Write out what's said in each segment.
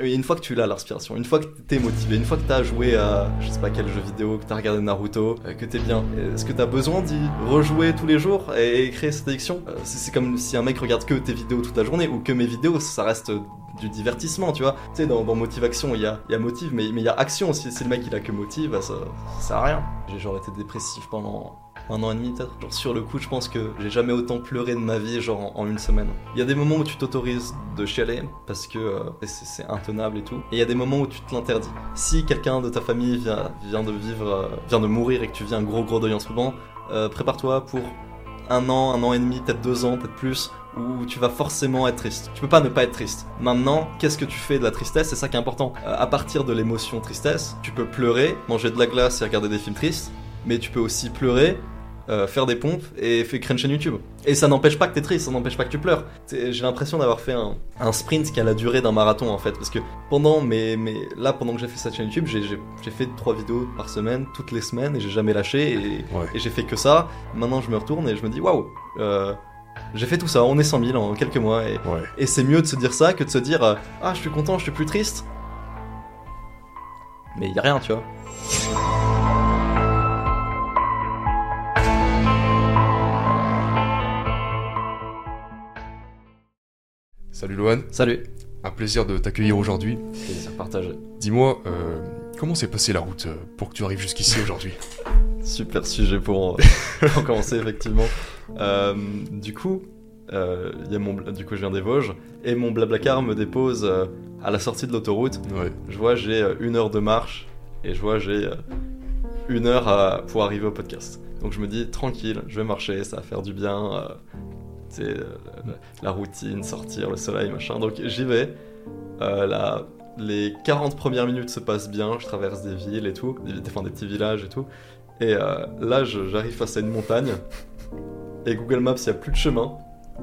Une fois que tu l'as, l'inspiration, une fois que t'es motivé, une fois que t'as joué à je sais pas quel jeu vidéo, que t'as regardé Naruto, euh, que t'es bien, est-ce que t'as besoin d'y rejouer tous les jours et créer cette addiction? Euh, C'est comme si un mec regarde que tes vidéos toute la journée ou que mes vidéos, ça reste du divertissement, tu vois. Tu sais, dans, dans Motivation, il y a, motive, mais mais il y a action aussi. Si le mec il a que motive, bah, ça, ça sert à rien. J'ai genre été dépressif pendant un an et demi peut-être. Genre sur le coup, je pense que j'ai jamais autant pleuré de ma vie, genre en, une semaine. Il y a des moments où tu t'autorises de chialer parce que euh, c'est intenable et tout. Et il y a des moments où tu te l'interdis. Si quelqu'un de ta famille vient, vient de vivre, euh, vient de mourir et que tu vis un gros gros deuil en ce moment, euh, prépare-toi pour un an, un an et demi, peut-être deux ans, peut-être plus, où tu vas forcément être triste. Tu peux pas ne pas être triste. Maintenant, qu'est-ce que tu fais de la tristesse? C'est ça qui est important. À partir de l'émotion tristesse, tu peux pleurer, manger de la glace et regarder des films tristes, mais tu peux aussi pleurer, euh, faire des pompes et faire créer une chaîne YouTube. Et ça n'empêche pas que t'es triste, ça n'empêche pas que tu pleures. J'ai l'impression d'avoir fait un, un sprint qui a la durée d'un marathon en fait, parce que pendant mes, mes là pendant que j'ai fait cette chaîne YouTube, j'ai- fait trois vidéos par semaine, toutes les semaines, et j'ai jamais lâché, et, Ouais. et j'ai fait que ça. Maintenant je me retourne et je me dis waouh, euh, j'ai fait tout ça, on est 100 000 en quelques mois, et, Ouais. et c'est mieux de se dire ça que de se dire euh, ah je suis content, je suis plus triste. Mais il a rien, tu vois. Salut Lohan, Salut. un plaisir de t'accueillir aujourd'hui. Plaisir partagé. Dis-moi, euh, comment s'est passée la route euh, pour que tu arrives jusqu'ici aujourd'hui? Super sujet pour, pour commencer effectivement. Euh, du coup, euh, il y a mon, du coup, je viens des Vosges et mon blablacar me dépose à la sortie de l'autoroute. Ouais. Je vois j'ai une heure de marche et je vois j'ai une heure pour arriver au podcast. Donc je me dis tranquille, je vais marcher, ça va faire du bien. Euh, la, routine, sortir, le soleil, machin. Donc j'y vais. Euh, la- les 40 premières minutes se passent bien, je traverse des villes et tout, des, enfin, des petits villages et tout. Et euh, là, j'arrive face à une montagne. Et Google Maps, il n'y a plus de chemin.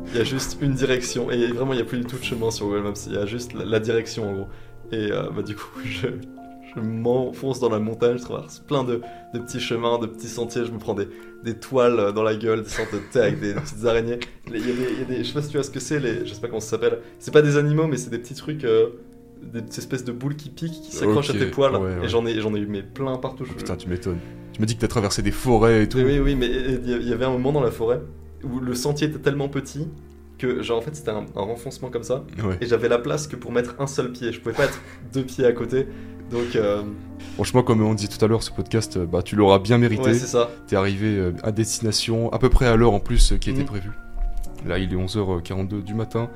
Il y a juste une direction. Et vraiment, il n'y a plus du tout de chemin sur Google Maps. Il y a juste la, direction, en gros. Et bah, du coup, je, je m'enfonce dans la montagne. Je traverse plein de, de petits chemins, de petits sentiers. Je me prends des, des toiles dans la gueule, des sortes de thé avec des, des petites araignées. Il y, a des, il y a des- je sais pas si tu vois ce que c'est. Les, je sais pas comment ça s'appelle. C'est pas des animaux, mais c'est des petits trucs. euh, des petites espèces de boules qui piquent, qui s'accrochent à tes poils. ouais, ouais. Et j'en ai, j'en ai eu mais plein partout. Je- Putain, tu m'étonnes. Tu m'as dit que t'as traversé des forêts et tout. oui, oui, oui, mais y- il y avait un moment dans la forêt où le sentier était tellement petit que, genre, en fait, c'était un, un renfoncement comme ça, Ouais. et j'avais la place que pour mettre un seul pied. Je pouvais pas être deux pieds à côté, donc, euh, Franchement, comme on disait tout à l'heure, ce podcast, euh, bah, tu l'auras bien mérité. ouais, c'est ça. T'es arrivé euh, à destination à peu près à l'heure en plus qui était Mhm. prévue. Là, il est 11h42 du matin,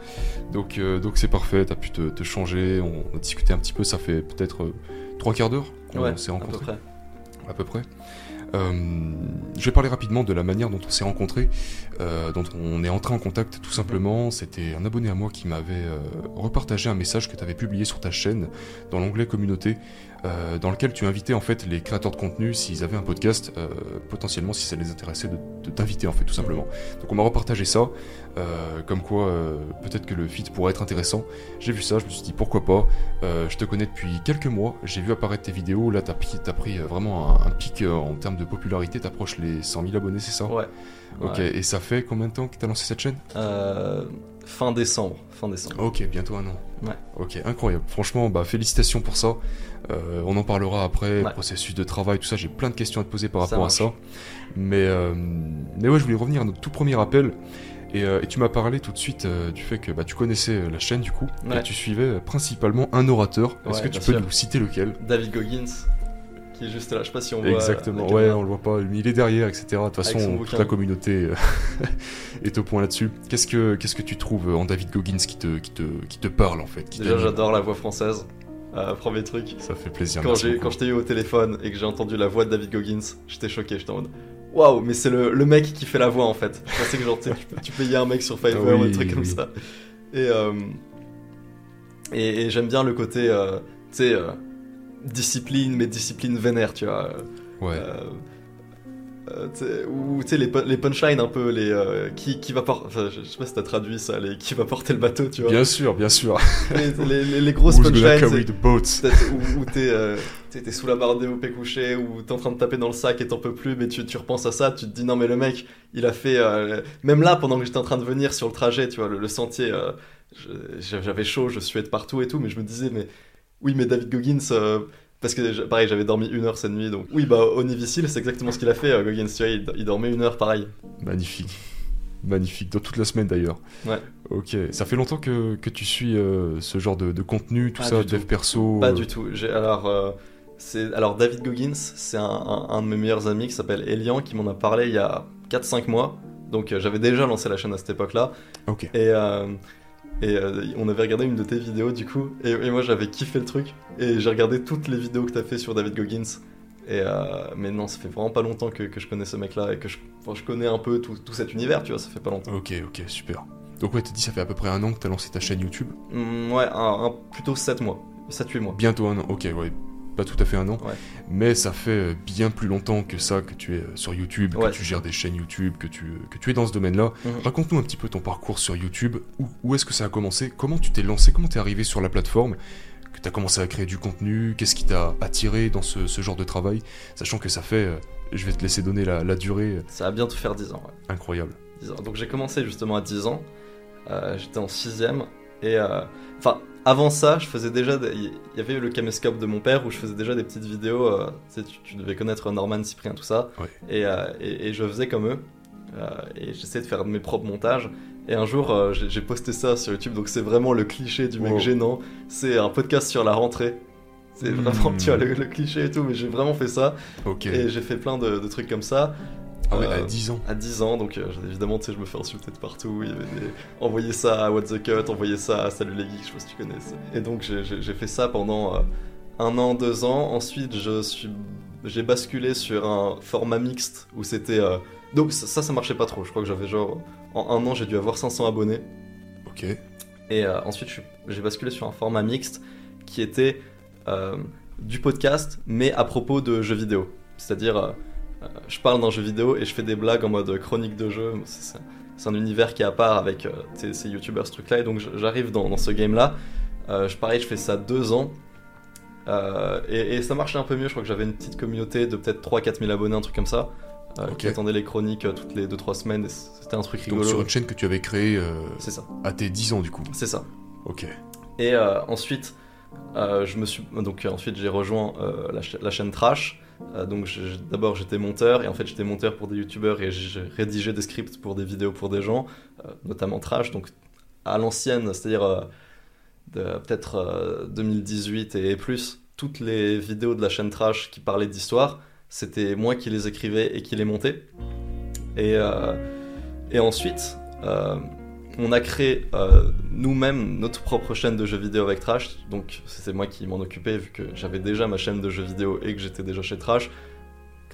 donc euh, donc c'est parfait. T'as pu te, te changer, on a discuté un petit peu. Ça fait peut-être euh, trois quarts d'heure qu'on Ouais, s'est à peu rencontrés. près. à peu près. Euh, je vais parler rapidement de la manière dont on s'est rencontrés, euh, dont on est entré en contact tout simplement. C'était un abonné à moi qui m'avait euh, repartagé un message que tu avais publié sur ta chaîne dans l'onglet communauté, euh, dans lequel tu invitais en fait les créateurs de contenu s'ils avaient un podcast, euh, potentiellement si ça les intéressait de, de t'inviter en fait tout simplement. Donc on m'a repartagé ça, euh, comme quoi peut-être que le feat pourrait être intéressant. J'ai vu ça, je me suis dit pourquoi pas. Je te connais depuis quelques mois, j'ai vu apparaître tes vidéos, là t'as pris, t'as pris vraiment un, un pic en termes de popularité, t'approches les 100 000 abonnés, c'est ça? Ouais. Ok, Ouais. et ça fait combien de temps que t'as lancé cette chaîne? Fin décembre. Fin décembre. Ok, bientôt un an. Ouais. Ok, incroyable. Franchement, bah félicitations pour ça. Euh, on en parlera après, Ouais. processus de travail, tout ça. J'ai plein de questions à te poser par Ça rapport à ça. Mais, euh, mais ouais, je voulais revenir à notre tout premier appel. Et, euh, et tu m'as parlé tout de suite du fait que bah, tu connaissais la chaîne du coup, Ouais. et tu suivais principalement un orateur. Est-ce que tu peux sûr. nous citer lequel? David Goggins, qui est juste là. Je sais pas si on voit. Exactement, ouais, on le voit pas, il est derrière, etc. De toute façon, toute la communauté euh, est au point là-dessus. Qu'est-ce que, qu'est-ce que tu trouves en David Goggins qui te, qui te, qui te parle en fait Déjà, j'adore la voix française. Euh, premier truc. Ça fait plaisir. Quand j'ai quand je t'ai eu au téléphone et que j'ai entendu la voix de David Goggins, j'étais choqué, j'étais en mode waouh, mais c'est le, le mec qui fait la voix en fait. Je pensais que genre tu, tu, payais un mec sur Fiverr Oui, ou un truc comme oui. ça. Et, euh, et, et j'aime bien le côté, euh, tu sais, euh, discipline, mais discipline vénère, tu vois. Ouais. Euh, euh, ou tu sais les, les punchlines un peu les euh, qui, qui va porter enfin, je je sais pas si t'as traduit ça les qui va porter le bateau tu vois Bien sûr, bien sûr. les, les- les- grosses punchlines où, où t'es euh, t'es- sous la barre DOP couché ou t'es en train de taper dans le sac et t'en peux plus mais tu, tu repenses à ça tu te dis non mais le mec il a fait même là pendant que j'étais en train de venir sur le trajet tu vois le, le sentier j'avais chaud je suais de partout et tout mais je me disais mais oui mais David Goggins euh, parce que pareil j'avais dormi une heure cette nuit donc oui bah au Nivicile c'est exactement ce qu'il a fait euh, Goggins tu vois il, il dormait une heure pareil Magnifique. Magnifique, dans toute la semaine d'ailleurs. Ouais. Ok, ça fait longtemps que, que tu suis euh, ce genre de, de contenu, tout Pas ça, dev perso. Pas euh, du tout. Alors, alors David Goggins, c'est un, un- un de mes meilleurs amis qui s'appelle Elian qui m'en a parlé il y a 4-5 mois. Donc j'avais déjà lancé la chaîne à cette époque-là. Ok. Et, et euh, on avait regardé une de tes vidéos du coup. Et, et moi j'avais kiffé le truc. Et j'ai regardé toutes les vidéos que t'as fait sur David Goggins. Et euh, mais non, ça fait vraiment pas longtemps que, que je connais ce mec-là et que je, enfin, je connais un peu tout, tout cet univers, tu vois, ça fait pas longtemps. Ok, ok, super. Donc ouais, t'as dit ça fait à peu près un an que t'as lancé ta chaîne YouTube. Hum, ouais, un, un- plutôt 7 mois. 7-8 mois. Bientôt un an. Ok, ouais. Pas tout à fait un an. Ouais. Mais ça fait bien plus longtemps que ça que tu es euh, sur YouTube, Ouais, que tu gères des chaînes YouTube, que tu, euh, que tu es dans ce domaine-là. Mhm. Raconte-nous un petit peu ton parcours sur YouTube. Où, où est-ce que ça a commencé? Comment tu t'es lancé? Comment t'es arrivé sur la plateforme? Que t'as commencé à créer du contenu? Qu'est-ce qui t'a attiré dans ce, ce genre de travail? Sachant que ça fait... euh, je vais te laisser donner la, la durée Ça va bientôt faire 10 ans. ouais. incroyable. 10 ans. Donc j'ai commencé justement à 10 ans. Euh, J'étais en 6ème. Et euh, enfin, avant ça, je faisais déjà. des- Il y avait le caméscope de mon père où je faisais déjà des petites vidéos. euh, tu, sais, tu, tu devais connaître Norman, Cyprien, tout ça. Et, euh, et, et je faisais comme eux. Euh, et j'essayais de faire mes propres montages. Et un jour, j'ai posté ça sur YouTube. Donc c'est vraiment le cliché du mec Wow. gênant. C'est un podcast sur la rentrée. C'est vraiment, Hmm. tu vois, le, le cliché et tout. Mais j'ai vraiment fait ça. Et j'ai fait plein de, de trucs comme ça. Ah ouais, euh, à 10 ans. À 10 ans, donc euh, évidemment, tu sais, je me fais insulter de partout. Il y avait des... Envoyer ça à What the Cut, envoyer ça à Salut les Geeks, je sais pas si tu connais. ça. Et donc, j'ai- fait ça pendant euh, un an, deux ans. Ensuite, je suis... j'ai basculé sur un format mixte où c'était. euh, Donc, ça, ça, marchait pas trop. Je crois que j'avais genre. En un an, j'ai dû avoir 500 abonnés. Ok. Et euh, ensuite, j'ai basculé sur un format mixte qui était euh, du podcast, mais à propos de jeux vidéo. C'est-à-dire, euh, euh, je parle d'un jeu vidéo et je fais des blagues en mode chronique de jeu. C'est- un univers qui est à part avec euh, ces youtubeurs, ce truc-là. Et donc, j'arrive dans, dans ce game-là. Euh, je, pareil, je fais ça deux ans. Euh, et, et ça marchait un peu mieux. Je crois que j'avais une petite communauté de peut-être 3-4 000 abonnés, un truc comme ça. euh, Ok. Qui attendaient les chroniques euh, toutes les 2-3 semaines. C'était un truc Donc rigolo. sur une chaîne que tu avais créée euh, ça. à tes 10 ans du coup. C'est ça. Ok. Et euh, ensuite, euh, je me suis donc euh, ensuite j'ai rejoint euh, la, cha- la chaîne Trash. Euh, donc d'abord j'étais monteur et en fait j'étais monteur pour des youtubeurs et j'ai rédigé des scripts pour des vidéos pour des gens, euh, notamment Trash. Donc à l'ancienne, c'est-à-dire euh, peut-être euh, 2018 et plus, toutes les vidéos de la chaîne Trash qui parlaient d'histoire, c'était moi qui les écrivais et qui les montais. Et, ensuite, on a créé euh, nous-mêmes notre propre chaîne de jeux vidéo avec Trash. Donc c'était moi qui m'en occupais vu que j'avais déjà ma chaîne de jeux vidéo et que j'étais déjà chez Trash.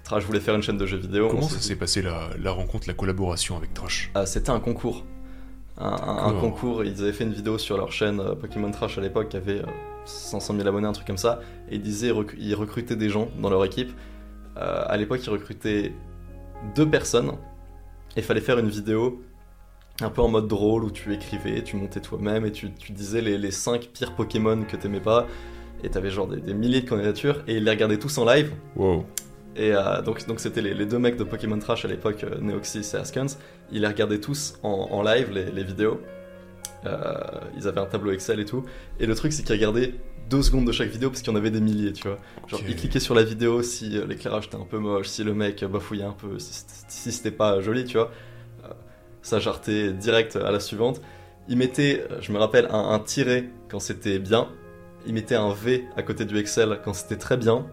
Trash voulait faire une chaîne de jeux vidéo. Comment ça s'est passé la, la rencontre, la collaboration avec Trash? Ah, C'était un concours. Un, un- un D'accord. concours. Ils avaient fait une vidéo sur leur chaîne euh, Pokémon Trash à l'époque qui avait euh, 500 000 abonnés, un truc comme ça. Et ils disaient rec- ils recrutaient des gens dans leur équipe. Euh, à l'époque, ils recrutaient deux personnes. Et il fallait faire une vidéo un peu en mode drôle où tu écrivais, tu montais toi-même et tu, tu disais les, les 5 pires Pokémon que t'aimais pas. Et t'avais genre des, des milliers de candidatures et ils les regardaient tous en live. Wow. Et euh, donc donc c'était les, les deux mecs de Pokémon Trash à l'époque, euh, Neoxys et Askans. Ils les regardaient tous en, en live, les, les vidéos. Euh, ils avaient un tableau Excel et tout. Et le truc, c'est qu'ils regardaient deux secondes de chaque vidéo parce qu'il y en avait des milliers, tu vois. Genre, Ok. ils cliquaient sur la vidéo si euh, l'éclairage était un peu moche, si le mec bafouillait un peu, si, si c'était pas joli, tu vois. Ça jartait direct à la suivante. Ils mettaient, euh, je me rappelle, un, un tiret quand c'était bien. Ils mettaient un V à côté du Excel quand c'était très bien.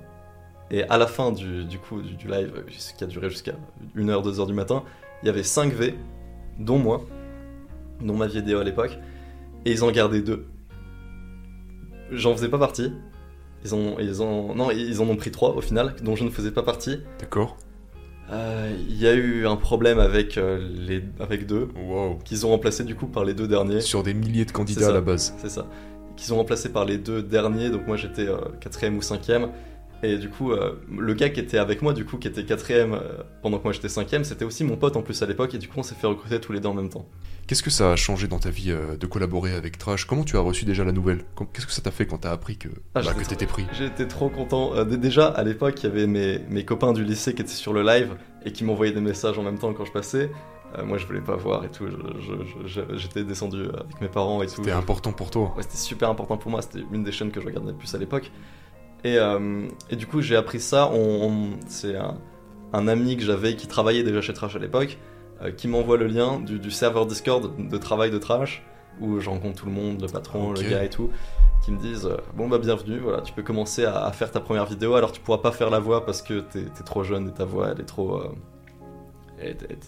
Et à la fin du, du coup du, live, qui a duré jusqu'à 1h, 2h du matin, il y avait 5 V, dont moi, dont ma vidéo à l'époque, et ils en gardaient deux. J'en faisais pas partie. Ils ils non, ils en ont pris trois au final, dont je ne faisais pas partie. D'accord. Euh, Il y a eu un problème avec euh, les, avec deux, Wow. qu'ils ont remplacé du coup par les deux derniers. Sur des milliers de candidats à la base. C'est ça. Qu'ils ont remplacé par les deux derniers, donc moi j'étais euh, quatrième ou cinquième. Et du coup, euh, le gars qui était avec moi, du coup, qui était quatrième euh, pendant que moi j'étais cinquième, c'était aussi mon pote en plus à l'époque, et du coup, on s'est fait recruter tous les deux en même temps. Qu'est-ce que ça a changé dans ta vie euh, de collaborer avec Trash? Comment tu as reçu déjà la nouvelle? Qu'est-ce que ça t'a fait quand t'as appris que, Ah, bah, que t'étais pris? J'étais trop content. Euh, déjà, à l'époque, il y avait mes, mes copains du lycée qui étaient sur le live et qui m'envoyaient des messages en même temps quand je passais. Euh, moi, je voulais pas voir et tout. J'étais descendu avec mes parents et tout. C'était important pour toi. Ouais, c'était super important pour moi, c'était une des chaînes que je regardais le plus à l'époque. Et, et du coup, j'ai appris ça. On, on- c'est un, un ami que j'avais qui travaillait déjà chez Trash à l'époque, qui m'envoie le lien du, du serveur Discord de travail de Trash, où je rencontre tout le monde, le patron, le gars et tout, qui me disent euh, Bon, bah, bienvenue, voilà, tu peux commencer à, à faire ta première vidéo. Alors, tu pourras pas faire la voix parce que t'es es trop jeune et ta voix, elle est trop. euh,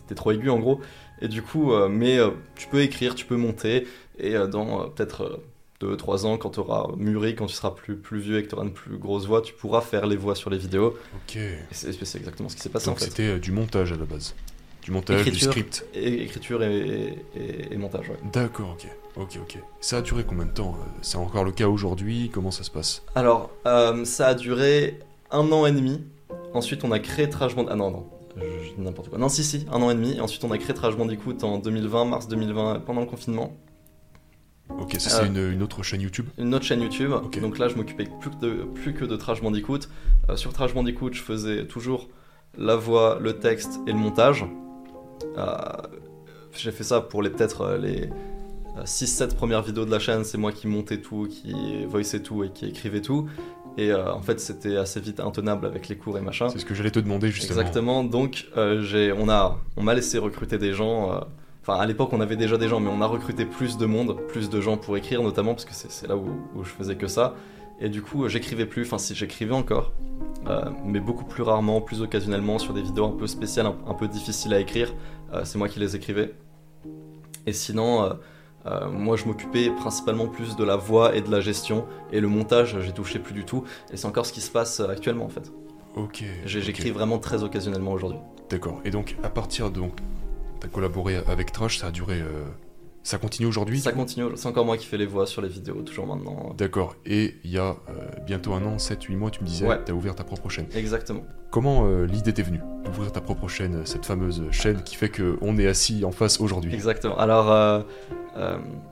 t'es trop aiguë en gros. Et du coup, euh, mais euh, tu peux écrire, tu peux monter, et euh, dans euh, peut-être 2-3 ans, quand tu auras mûri, quand tu seras plus, plus vieux et que tu auras une plus grosse voix, tu pourras faire les voix sur les vidéos. Ok. C'est exactement ce qui s'est passé Donc en fait. c'était euh, du montage à la base. Du montage, Écriture. du script. Et, écriture et, et- et montage, ouais. D'accord, ok. Ok, ok. Ça a duré combien de temps euh, C'est encore le cas aujourd'hui? Comment ça se passe? Alors, euh, ça a duré un an et demi. Ensuite, on a créé Trash Bandicoot. Ah non, non, je, dis n'importe quoi. Non, si, si, un an et demi. Et ensuite, on a créé Trash Bandicoot en 2020, mars 2020, pendant le confinement. Ok, ça c'est Euh, une, une autre chaîne YouTube? une autre chaîne YouTube. Donc là, je m'occupais plus que de, plus que de Trash Bandicoot. Euh, sur Trash Bandicoot, je faisais toujours la voix, le texte et le montage. Euh, J'ai fait ça pour les peut-être euh, les 6-7 premières vidéos de la chaîne. C'est moi qui montais tout, qui voiceait tout et qui écrivait tout. Et euh, en fait, c'était assez vite intenable avec les cours et machin. C'est ce que j'allais te demander justement. Exactement. Donc, euh, j'ai, on a, on m'a laissé recruter des gens. euh, Enfin, à l'époque, on avait déjà des gens, mais on a recruté plus de monde, plus de gens pour écrire, notamment parce que c'est, c'est là où, où je faisais que ça. Et du coup, euh, j'écrivais plus. Enfin, si j'écrivais encore, euh, mais beaucoup plus rarement, plus occasionnellement, sur des vidéos un peu spéciales, un, un peu difficiles à écrire. Euh, c'est moi qui les écrivais. Et sinon. euh, moi, je m'occupais principalement plus de la voix et de la gestion, et le montage, j'ai touché plus du tout, et c'est encore ce qui se passe actuellement en fait. Ok. J'écris vraiment très occasionnellement aujourd'hui. D'accord. Et donc, à partir de. Donc, t'as collaboré avec Trash, ça a duré. Ça continue aujourd'hui Ça continue, c'est encore moi qui fais les voix sur les vidéos, toujours maintenant. D'accord. Et il y a euh, bientôt un an, 7-8 mois, tu me disais, Ouais. t'as ouvert ta propre chaîne. Exactement. Comment euh, l'idée t'est venue d'ouvrir ta propre chaîne, euh, cette fameuse chaîne qui fait qu'on est assis en face aujourd'hui? Exactement. Alors, euh,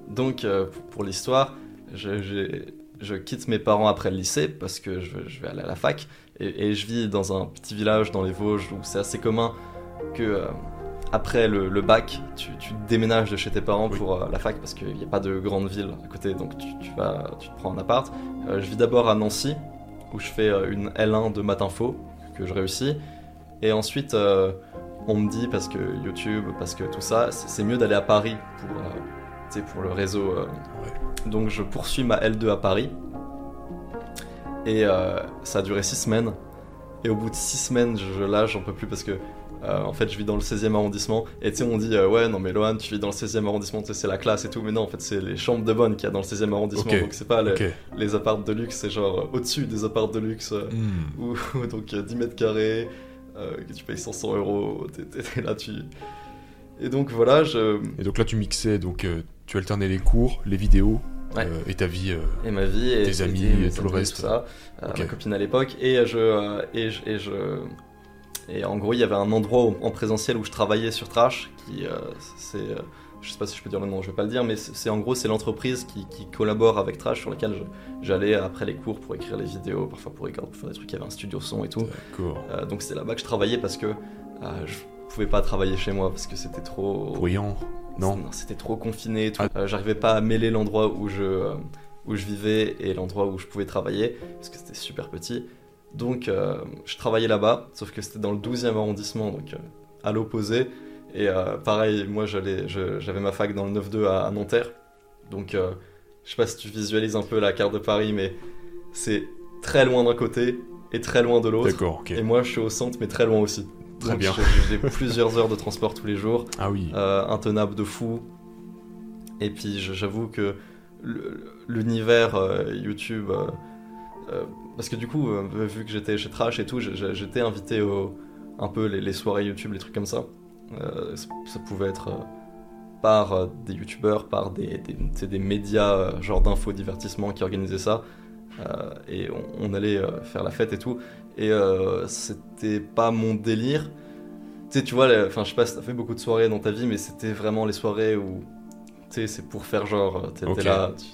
donc, pour, l'histoire, je, quitte mes parents après le lycée parce que je, je vais aller à la fac et, et je vis dans un petit village dans les Vosges où c'est assez commun que après le, le bac, tu, tu déménages de chez tes parents Oui. pour euh, la fac parce qu'il n'y a pas de grande ville à côté, donc tu, tu vas, tu te prends un appart. Euh, je vis d'abord à Nancy où je fais euh, une L1 de maths info que je réussis et ensuite. on me dit parce que YouTube, parce que tout ça, c'est mieux d'aller à Paris pour, pour le réseau. Ouais. Donc je poursuis ma L2 à Paris. Et ça a duré 6 semaines. Et au bout de 6 semaines, je, lâche, j'en peux plus parce que euh, en fait je vis dans le 16e arrondissement. Et tu sais, on dit euh, ouais, non mais Lohan, tu vis dans le 16e arrondissement, c'est la classe et tout. Mais non, en fait, c'est les chambres de bonne qu'il y a dans le 16e arrondissement. Donc c'est pas les, Ok. les apparts de luxe, c'est genre euh, au-dessus des apparts de luxe. euh, Hmm. ou donc euh, 10 mètres carrés, euh, que tu payes 500 euros, t'es- là, tu... Et donc voilà, je... Et donc là, tu mixais, donc tu alternais les cours, les vidéos Ouais. euh, et ta vie. euh, Et ma vie, et Tes amis, et tout le reste. ça, euh, Ok. ma copine à l'époque, et je... et je, et je... Et en gros, il y avait un endroit où- en présentiel où je travaillais sur Trash, qui, euh, c'est... euh, je sais pas si je peux dire le nom, je vais pas le dire, mais c'est en gros, c'est l'entreprise qui, qui collabore avec Trash, sur laquelle j'allais après les cours pour écrire les vidéos, parfois pour, écrire- pour faire des trucs, il y avait un studio son et tout. Euh, donc c'est là-bas que je travaillais parce que euh, je pouvais pas travailler chez moi parce que c'était trop Bruyant Non c'était trop confiné et tout. Ah. J'arrivais pas à mêler l'endroit où je où je vivais et l'endroit où je pouvais travailler parce que c'était super petit donc euh, je travaillais là-bas sauf que c'était dans le 12e arrondissement donc euh, à l'opposé et euh, pareil moi j'avais ma fac dans le 9-2 à, à Nanterre donc je sais pas si tu visualises un peu la carte de Paris mais c'est très loin d'un côté et très loin de l'autre D'accord, ok. et moi, je suis au centre, mais très loin aussi. Très Donc, bien. j'ai- plusieurs heures de transport tous les jours, Ah oui. intenable de fou. Et puis, j'avoue que l'univers YouTube, parce que du coup, euh, vu que j'étais chez Trash et tout, j'étais invité au, un peu les, les soirées YouTube, les trucs comme ça. Euh, ça, pouvait être euh, par euh, des YouTubeurs, par des, des, des médias euh, genre d'info divertissement qui organisaient ça. Euh, et on, on allait euh, faire la fête et tout. Et euh, c'était pas mon délire. Tu sais, tu vois, enfin, je sais pas si t'as fait beaucoup de soirées dans ta vie, mais c'était vraiment les soirées où, tu sais, c'est pour faire genre, t'es là, tu-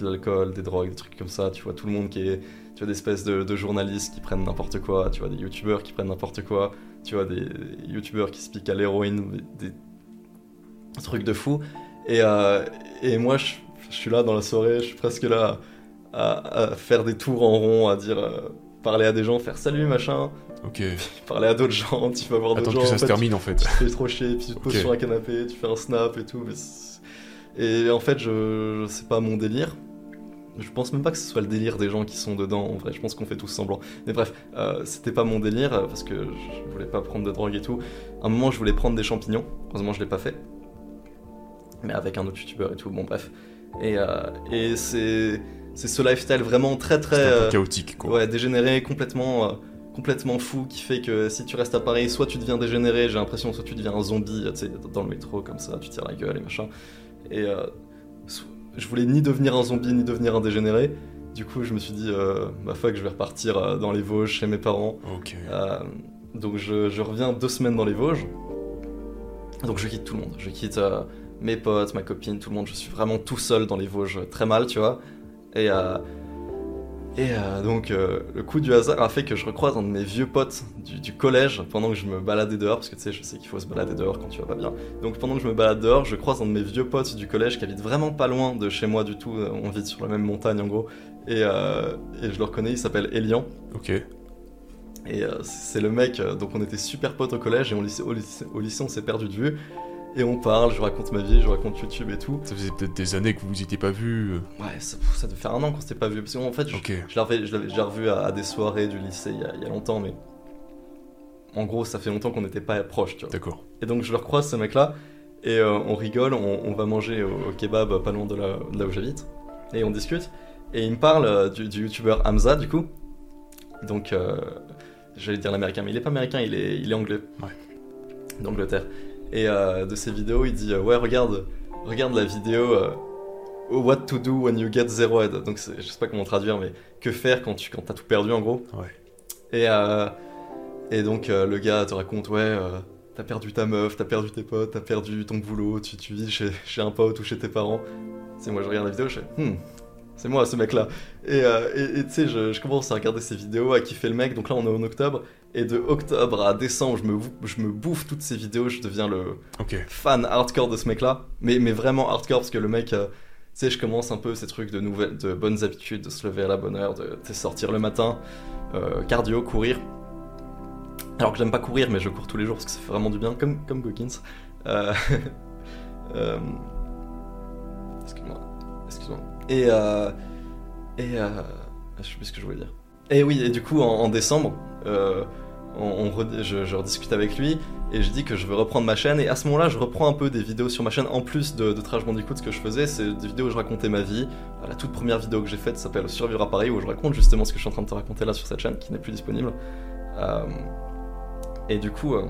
de l'alcool, des drogues, des trucs comme ça, tu vois tout le monde qui est, tu vois des espèces de, de journalistes qui prennent n'importe quoi, tu vois des youtubeurs qui prennent n'importe quoi, tu vois des youtubeurs qui se piquent à l'héroïne, des, des trucs de fou. Et, euh, et moi, je, je suis là dans la soirée, je suis presque là à, à faire des tours en rond, à dire, euh, parler à des gens, faire salut machin, Ok. parler à d'autres gens, tu vas voir d'autres Attends gens. que ça en se termine en fait. Tu te fais trop chier, puis tu te poses Ok. sur un canapé, tu fais un snap et tout. mais et en fait, je, c'est pas mon délire. Je pense même pas que ce soit le délire des gens qui sont dedans, en vrai. Je pense qu'on fait tous semblant. Mais bref, euh, c'était pas mon délire euh, parce que je voulais pas prendre de drogue et tout. À un moment, je voulais prendre des champignons. Heureusement, je l'ai pas fait. Mais avec un autre youtubeur et tout. Bon, bref. Et, euh, et c'est, c'est ce lifestyle vraiment très très. Euh, chaotique quoi. Ouais, dégénéré, complètement, complètement fou, qui fait que si tu restes à Paris, soit tu deviens dégénéré, j'ai l'impression, soit tu deviens un zombie, tu sais, dans le métro, comme ça, tu tires la gueule et machin. Et euh, je voulais ni devenir un zombie, ni devenir un dégénéré. Du coup, je me suis dit, euh, bah fuck, je vais repartir euh, dans les Vosges chez mes parents. Donc je, je reviens deux semaines dans les Vosges. Donc je quitte tout le monde. Je quitte mes potes, ma copine, tout le monde. Je suis vraiment tout seul dans les Vosges, très mal, tu vois. Et, et euh, donc euh, le coup du hasard a fait que je recroise un de mes vieux potes du, du collège pendant que je me baladais dehors, parce que tu sais, je sais qu'il faut se balader dehors quand tu vas pas bien. Donc pendant que je me balade dehors, je croise un de mes vieux potes du collège qui habite vraiment pas loin de chez moi du tout. Euh, On vit sur la même montagne en gros. Et, euh, et je le reconnais, il s'appelle Elian. Ok. Et c'est le mec, donc on était super potes au collège et on au, lycée, au lycée on s'est perdu de vue. Et on parle, je raconte ma vie, je raconte YouTube et tout. Ça faisait peut-être des années que vous vous étiez pas vu. Ouais, ça, ça devait faire un an qu'on s'était pas vu. Parce qu'en fait, je, Ok. je l'avais déjà revu à, à des soirées du lycée il y, a, il y a longtemps, mais en gros, ça fait longtemps qu'on n'était pas proches, tu vois. D'accord. Et donc je le recroise ce mec-là, et euh, on rigole, on, on va manger au, au kebab pas loin de là, de là où j'habite, et on discute. Et il me parle euh, du, du youtubeur Hamza, du coup. Donc, euh, j'allais dire l'américain, mais il est pas américain, il est, il est anglais. Ouais. D'Angleterre. Et euh, de ses vidéos, il dit euh, Ouais, regarde, regarde la vidéo euh, What to do when you get zero head. Donc, je sais pas comment traduire, mais que faire quand tu quand as tout perdu en gros. Ouais. Et, et donc le gars te raconte ouais, t'as perdu ta meuf, t'as perdu tes potes, t'as perdu ton boulot, tu, tu vis chez, chez un pote ou chez tes parents. C'est moi je regarde la vidéo, je fais hmm, c'est moi ce mec-là. Et euh, et- tu sais, je, je commence à regarder ses vidéos, à kiffer le mec. Donc là on est en octobre et de octobre à décembre, je me je me bouffe toutes ces vidéos, je deviens le fan hardcore de ce mec-là, mais, mais vraiment hardcore parce que le mec, euh, tu sais, je commence un peu ces trucs de nouvelles, de bonnes habitudes, de se lever à la bonne heure, de sortir le matin, euh, cardio, courir. Alors que j'aime pas courir, mais je cours tous les jours parce que ça fait vraiment du bien, comme, comme Gookins. Euh. Et, euh, et euh, je sais plus ce que je voulais dire. Et oui, et du coup, en, décembre, euh, on, je, rediscute avec lui et je dis que je veux reprendre ma chaîne. Et à ce moment-là, je reprends un peu des vidéos sur ma chaîne en plus de, de Trash Bandicoot. Ce que je faisais, c'est des vidéos où je racontais ma vie. La toute première vidéo que j'ai faite s'appelle Survivre à Paris, où je raconte justement ce que je suis en train de te raconter là sur cette chaîne qui n'est plus disponible. Euh, et du coup, euh,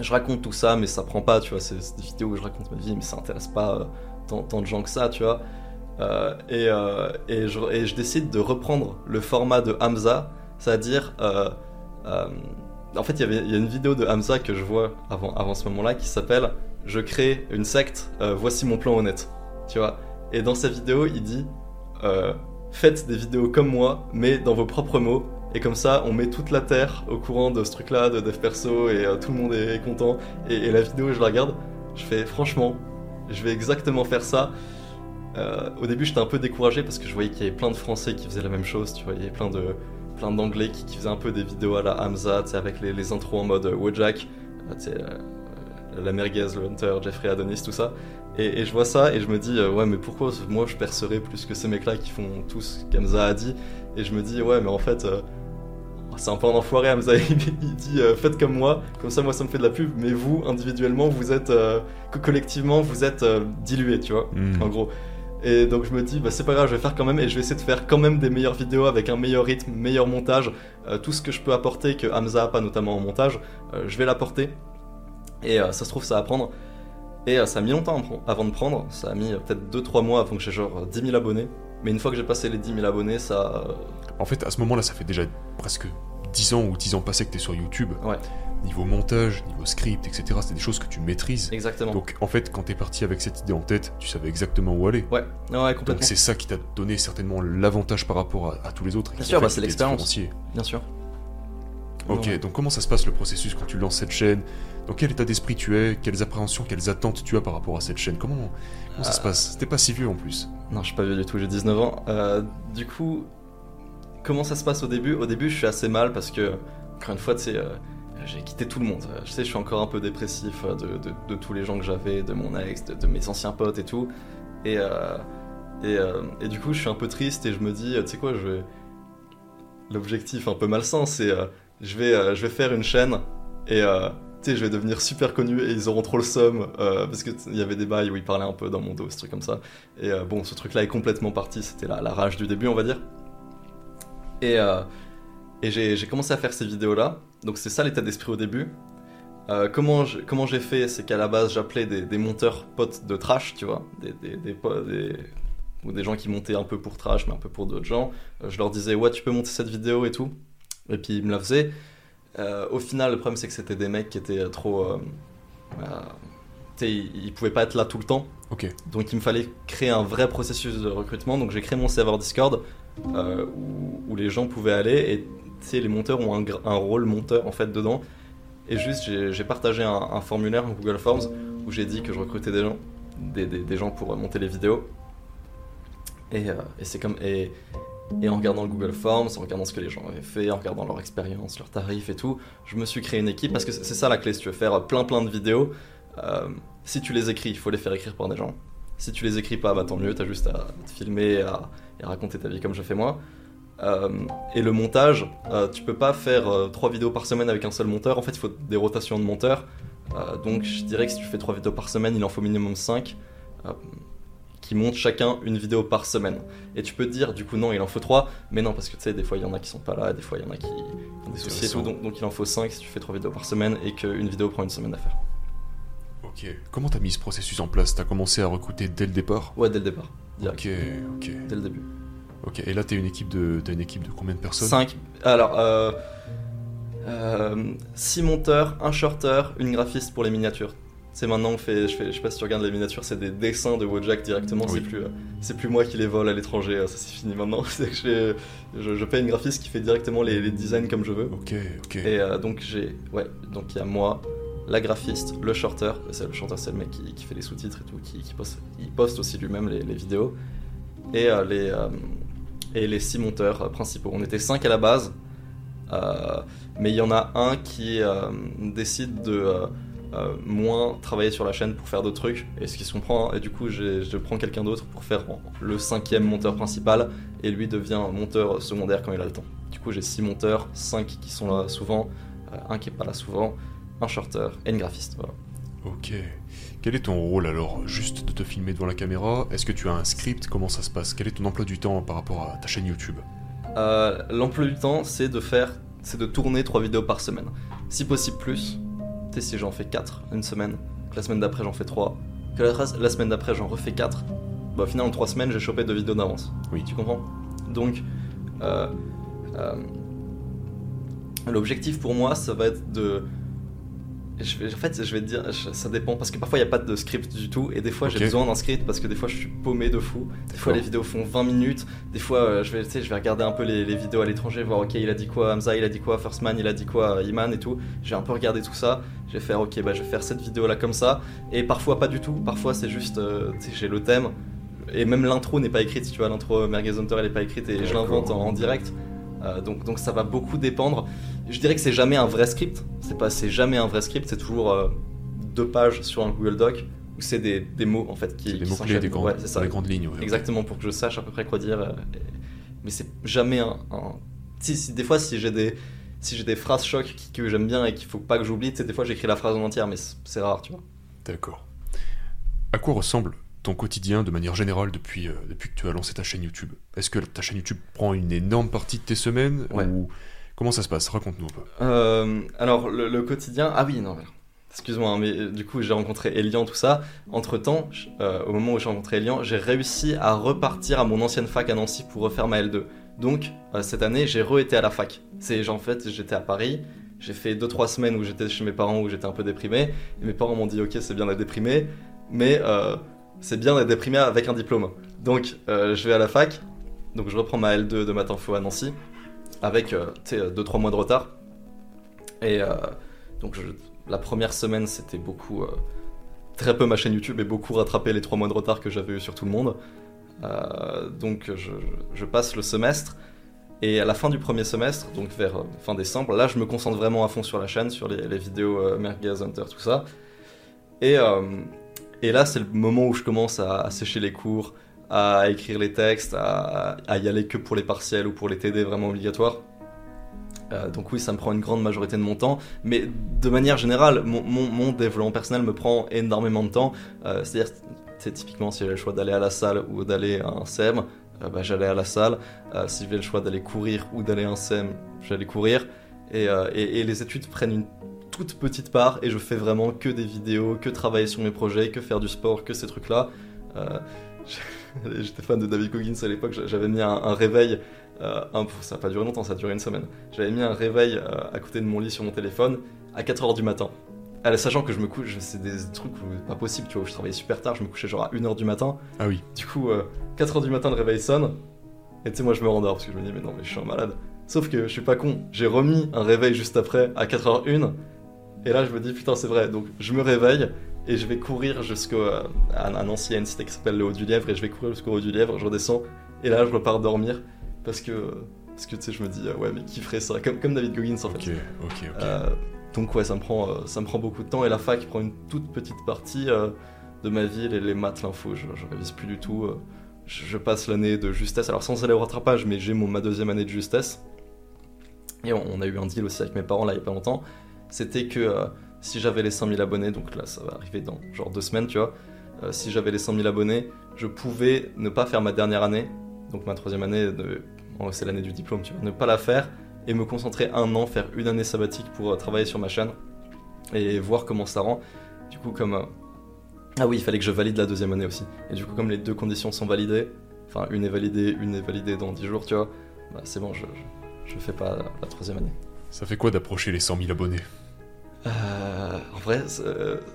je raconte tout ça, mais ça prend pas, tu vois. C'est des vidéos où je raconte ma vie, mais ça intéresse pas euh, tant de gens que ça, tu vois. Euh, et, euh, et, je, décide de reprendre le format de Hamza, c'est-à-dire. euh, en fait, il y a une vidéo de Hamza que je vois avant, avant ce moment-là qui s'appelle Je crée une secte, voici mon plan honnête. Tu vois Et dans sa vidéo, il dit Faites des vidéos comme moi, mais dans vos propres mots. Et comme ça, on met toute la terre au courant de ce truc-là, de dev perso, et tout le monde est content. Et la vidéo, je la regarde, je fais franchement, je vais exactement faire ça. Euh, au début, j'étais un peu découragé parce que je voyais qu'il y avait plein de Français qui faisaient la même chose. Tu vois, il y avait plein de plein d'anglais qui, qui faisaient un peu des vidéos à la Hamza, tu sais, avec les, les intros en mode euh, Wojak, euh, tu sais, la merguez, le Hunter, Jeffrey Adonis, tout ça. Et, et je vois ça et je me dis, euh, ouais, mais pourquoi moi je percerais plus que ces mecs-là qui font tout ce qu'Hamza a dit? Et je me dis, ouais, mais en fait, euh, c'est un peu un enfoiré, Hamza. Il, dit, euh, faites comme moi, comme ça, moi, ça me fait de la pub, mais vous, individuellement, vous êtes, co- collectivement, vous êtes dilués, tu vois, Hmm. en gros. Et donc je me dis, bah, c'est pas grave, je vais faire quand même, et je vais essayer de faire quand même des meilleures vidéos avec un meilleur rythme, meilleur montage, euh, tout ce que je peux apporter que Hamza a pas, notamment en montage, euh, je vais l'apporter. Et euh, ça se trouve, ça va prendre. Et ça a mis longtemps avant de prendre, ça a mis peut-être 2-3 mois avant que j'ai genre 10 000 abonnés. Mais une fois que j'ai passé les 10 000 abonnés, ça. En fait, à ce moment-là, ça fait déjà presque 10 ans ou 10 ans passés que tu es sur YouTube. Ouais. Niveau montage, niveau script, etc., c'est des choses que tu maîtrises. Exactement. Donc, en fait, quand t'es parti avec cette idée en tête, tu savais exactement où aller. ouais, ouais, Donc, c'est ça qui t'a donné certainement l'avantage par rapport à, à tous les autres. Bien sûr, bah, c'est tu t'es l'expérience. Bien sûr. Ok, Ouais. donc comment ça se passe le processus quand tu lances cette chaîne? Dans quel état d'esprit tu es? Quelles appréhensions, quelles attentes tu as par rapport à cette chaîne? Comment, comment ça se Euh, passe? C'était pas si vieux en plus. Non, je suis pas vieux du tout, j'ai 19 ans. Euh, du coup, comment ça se passe au début? Au début, je suis assez mal parce que, encore une fois, tu euh, j'ai quitté tout le monde. Euh, Je sais, je suis encore un peu dépressif euh, de, de- tous les gens que j'avais, de mon ex, de, mes anciens potes et tout. Et, et, du coup, je suis un peu triste et je me dis, tu sais quoi, je vais. L'objectif un peu malsain, c'est je, vais, je vais faire une chaîne et. tu sais, je vais devenir super connu et ils auront trop le somme parce qu'il y avait des bails où ils parlaient un peu dans mon dos, ce truc comme ça. Et bon, ce truc-là est complètement parti, c'était la rage du début, on va dire. Et, euh, et j'ai commencé à faire ces vidéos-là, donc c'est ça l'état d'esprit au début. Euh, comment j'ai comment fait, c'est qu'à la base j'appelais des, des monteurs potes de trash, tu vois, des, ou des gens qui montaient un peu pour trash, mais un peu pour d'autres gens. Euh, je leur disais, ouais, tu peux monter cette vidéo et tout. Et puis ils me la faisaient. Euh, au final, le problème c'est que c'était des mecs qui étaient trop. ils, ils pouvaient pas être là tout le temps. Donc il me fallait créer un vrai processus de recrutement. Donc j'ai créé mon serveur Discord euh, où, les gens pouvaient aller et les monteurs ont un, rôle monteur en fait dedans. Et juste j'ai partagé un, formulaire, un Google Forms où j'ai dit que je recrutais des gens, des, gens pour monter les vidéos. Et, euh, c'est comme et, en regardant le Google Forms, en regardant ce que les gens avaient fait, en regardant leur expérience, leurs tarifs et tout, je me suis créé une équipe parce que c'est ça la clé. Si tu veux faire plein plein de vidéos, euh, si tu les écris, il faut les faire écrire par des gens. Si tu les écris pas, bah tant mieux, t'as juste à te filmer à, et raconter ta vie comme je fais moi. Euh, et le montage, euh, tu peux pas faire euh, trois vidéos par semaine avec un seul monteur. En fait, il faut des rotations de monteurs. Euh, donc, je dirais que si tu fais trois vidéos par semaine, il en faut minimum 5 qui montent chacun une vidéo par semaine. Et tu peux te dire, du coup, non, il en faut 3, mais non, parce que tu sais, des fois, il y en a qui sont pas là, des fois, il y en a qui ont des soucis et tout, donc, donc il en faut 5 si tu fais trois vidéos par semaine et qu'une vidéo prend une semaine à faire. Ok. Comment t'as mis ce processus en place? T'as commencé à recruter dès le départ? Ouais, dès le départ, direct, Ok, ok. dès le début. Ok. Et là, t'es une équipe de, t'as une équipe de combien de personnes? 5. Alors, euh, 6 monteurs, un shorter, une graphiste pour les miniatures. C'est maintenant, on fait, je, fais, je sais pas si tu regardes les miniatures, c'est des dessins de Wojak directement, Oui. c'est plus, euh, c'est plus moi qui les vole à l'étranger, euh, ça c'est fini maintenant. C'est que je, je, je paye une graphiste qui fait directement les, les designs comme je veux. Ok, ok. Et euh, donc j'ai, ouais, donc il y a moi, la graphiste, le shorter, le shorter c'est le mec qui, fait les sous-titres et tout, qui, poste, il poste aussi lui-même les, vidéos, et euh, les euh, six monteurs euh, principaux. On était cinq à la base, euh, mais il y en a un qui décide de moins travailler sur la chaîne pour faire d'autres trucs, et ce qui se comprend. Et du coup, je prends quelqu'un d'autre pour faire le cinquième monteur principal, et lui devient monteur secondaire quand il a le temps. Du coup, j'ai six monteurs, cinq qui sont là souvent, un qui est pas là souvent, un shorter et une graphiste. Voilà. Ok. Quel est ton rôle alors Juste de te filmer devant la caméra? Est-ce que tu as un script? Comment ça se passe? Quel est ton emploi du temps par rapport à ta chaîne YouTube? Euh, L'emploi du temps, c'est de faire, c'est de tourner trois vidéos par semaine. Si possible plus. Tu sais, si j'en fais 4 une semaine, que la semaine d'après j'en fais 3, que la, la semaine d'après j'en refais 4, bah, au final en 3 semaines j'ai chopé deux vidéos d'avance. Oui. Tu comprends? Donc, euh, euh, l'objectif pour moi, ça va être de. Je vais, en fait, je vais te dire, je- ça dépend parce que parfois il n'y a pas de script du tout et des fois j'ai besoin d'un script parce que des fois je suis paumé de fou. Des fois les vidéos font 20 minutes, des fois euh, je vais, tu sais, je vais regarder un peu les, les vidéos à l'étranger, voir ok il a dit quoi Hamza, il a dit quoi First Man, il a dit quoi Iman et tout. J'ai un peu regardé tout ça, je vais faire ok bah je vais faire cette vidéo là comme ça. Et parfois pas du tout, parfois c'est juste, euh, tu sais j'ai le thème. Et même l'intro n'est pas écrite, tu vois l'intro euh, Merguez Hunter elle est pas écrite et je l'invente en, en direct. Euh, donc, donc ça va beaucoup dépendre. Je dirais que c'est jamais un vrai script. C'est pas, c'est jamais un vrai script. C'est toujours euh, deux pages sur un Google Doc où c'est des, des mots en fait qui, C'est des qui mots-clés, s'enchaînent. des, grandes, Ouais, c'est ça. des grandes lignes. ouais. Exactement pour que je sache à peu près quoi dire. euh, et- Mais c'est jamais un. un- Si, si- des fois si j'ai des si j'ai des phrases chocs qui- que j'aime bien et qu'il faut pas que j'oublie, sais, des fois j'écris la phrase en entière, mais c'est c'est rare, tu vois. D'accord. À quoi ressemble ton quotidien de manière générale depuis, euh, depuis que tu as lancé ta chaîne YouTube Est-ce que ta chaîne YouTube prend une énorme partie de tes semaines Ouais. ou comment ça se passe? Raconte-nous un peu. Euh, alors le, le quotidien, ah oui non, excuse-moi, hein, mais euh, du coup j'ai rencontré Elian, tout ça. Entre temps, au moment où j'ai rencontré Elian, j'ai réussi à repartir à mon ancienne fac à Nancy pour refaire ma L2. Donc cette année, j'ai re-été à la fac. C'est en fait, j'étais à Paris. J'ai fait 2-3 semaines où j'étais chez mes parents où j'étais un peu déprimé. Et mes parents m'ont dit Ok, c'est bien d'être déprimé, mais c'est bien d'être déprimé avec un diplôme. Donc je vais à la fac. Donc je reprends ma L2 de maths à Nancy avec 2-3 mois de retard. Et donc je, la première semaine, c'était beaucoup. Euh, très peu ma chaîne YouTube et beaucoup rattrapé les trois mois de retard que j'avais eu sur tout le monde. Euh, donc je, passe le semestre. Et à la fin du premier semestre, donc vers euh, fin décembre, là je me concentre vraiment à fond sur la chaîne, sur les, vidéos euh, Merguez Hunter, tout ça. Et, et là c'est le moment où je commence à, sécher les cours, à écrire les textes, à, y aller que pour les partiels ou pour les TD vraiment obligatoires. Euh, donc oui, ça me prend une grande majorité de mon temps, mais de manière générale, mon, développement personnel me prend énormément de temps. Euh, c'est-à-dire, c'est typiquement si j'avais le choix d'aller à la salle ou d'aller à un SEM, euh, bah, j'allais à la salle. si j'avais le choix d'aller courir ou d'aller à un SEM, j'allais courir. Et, les études prennent une toute petite part et je fais vraiment que des vidéos, que travailler sur mes projets, que faire du sport, que ces trucs-là. J'étais fan de David Coggins à l'époque, j'avais mis un réveil euh, ça n'a pas duré longtemps, ça a duré une semaine. J'avais mis un réveil euh, à côté de mon lit sur mon téléphone à 4h du matin. sachant que je me couche, c'est des trucs pas possible, tu vois, où je travaillais super tard, je me couchais genre à 1h du matin. Ah oui. Du coup, 4h euh, du matin, le réveil sonne. Et tu sais, moi je me rendors parce que je me dis, mais non, mais je suis un malade. Sauf que je suis pas con, j'ai remis un réveil juste après à 4h01. Et là, je me dis, putain, c'est vrai. Donc, je me réveille et je vais courir jusqu'à un ancien cité qui s'appelle le Haut du Lièvre. Et je vais courir jusqu'au Haut du Lièvre, je redescends. Et là, je repars dormir parce que parce que tu sais je me dis ah ouais mais qui ferait ça? Comme, comme David Goggins en fait ok ok ok euh, donc ouais ça me prend euh, ça me prend beaucoup de temps et la fac prend une toute petite partie euh, de ma vie les, les maths l'info je, je, révise plus du tout je, passe l'année de justesse alors sans aller au rattrapage mais j'ai ma deuxième année de justesse et on, a eu un deal aussi avec mes parents là il y a pas longtemps c'était que si j'avais les 5000 abonnés donc là ça va arriver dans genre deux semaines tu vois si j'avais les 100 000 abonnés je pouvais ne pas faire ma dernière année donc ma troisième année c'est l'année du diplôme, tu vois, ne pas la faire et me concentrer un an, faire une année sabbatique pour euh, travailler sur ma chaîne et voir comment ça rend. Du coup, comme. Euh, ah oui, il fallait que je valide la deuxième année aussi. Et du coup, comme les deux conditions sont validées, enfin, une est validée, une est validée dans 10 jours, tu vois, bah, c'est bon, je, je, fais pas la, troisième année. Ça fait quoi d'approcher les 100 000 abonnés? Euh, En vrai,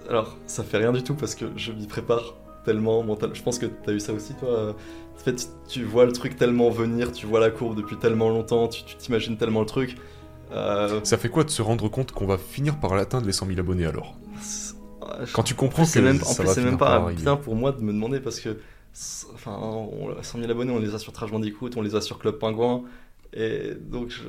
alors, ça fait rien du tout parce que je m'y prépare tellement mental. Je pense que tu as eu ça aussi, toi. En fait, tu vois le truc tellement venir, tu vois la courbe depuis tellement longtemps, tu t'imagines tellement le truc. Euh, ça fait quoi de se rendre compte qu'on va finir par l'atteindre les 100 000 abonnés alors? Quand tu comprends que même, ça en plus, c'est même pas bien pour moi de me demander parce que enfin, 100 000 abonnés, on les a sur Trash Bandicoot, on les a sur Club Pingouin, et donc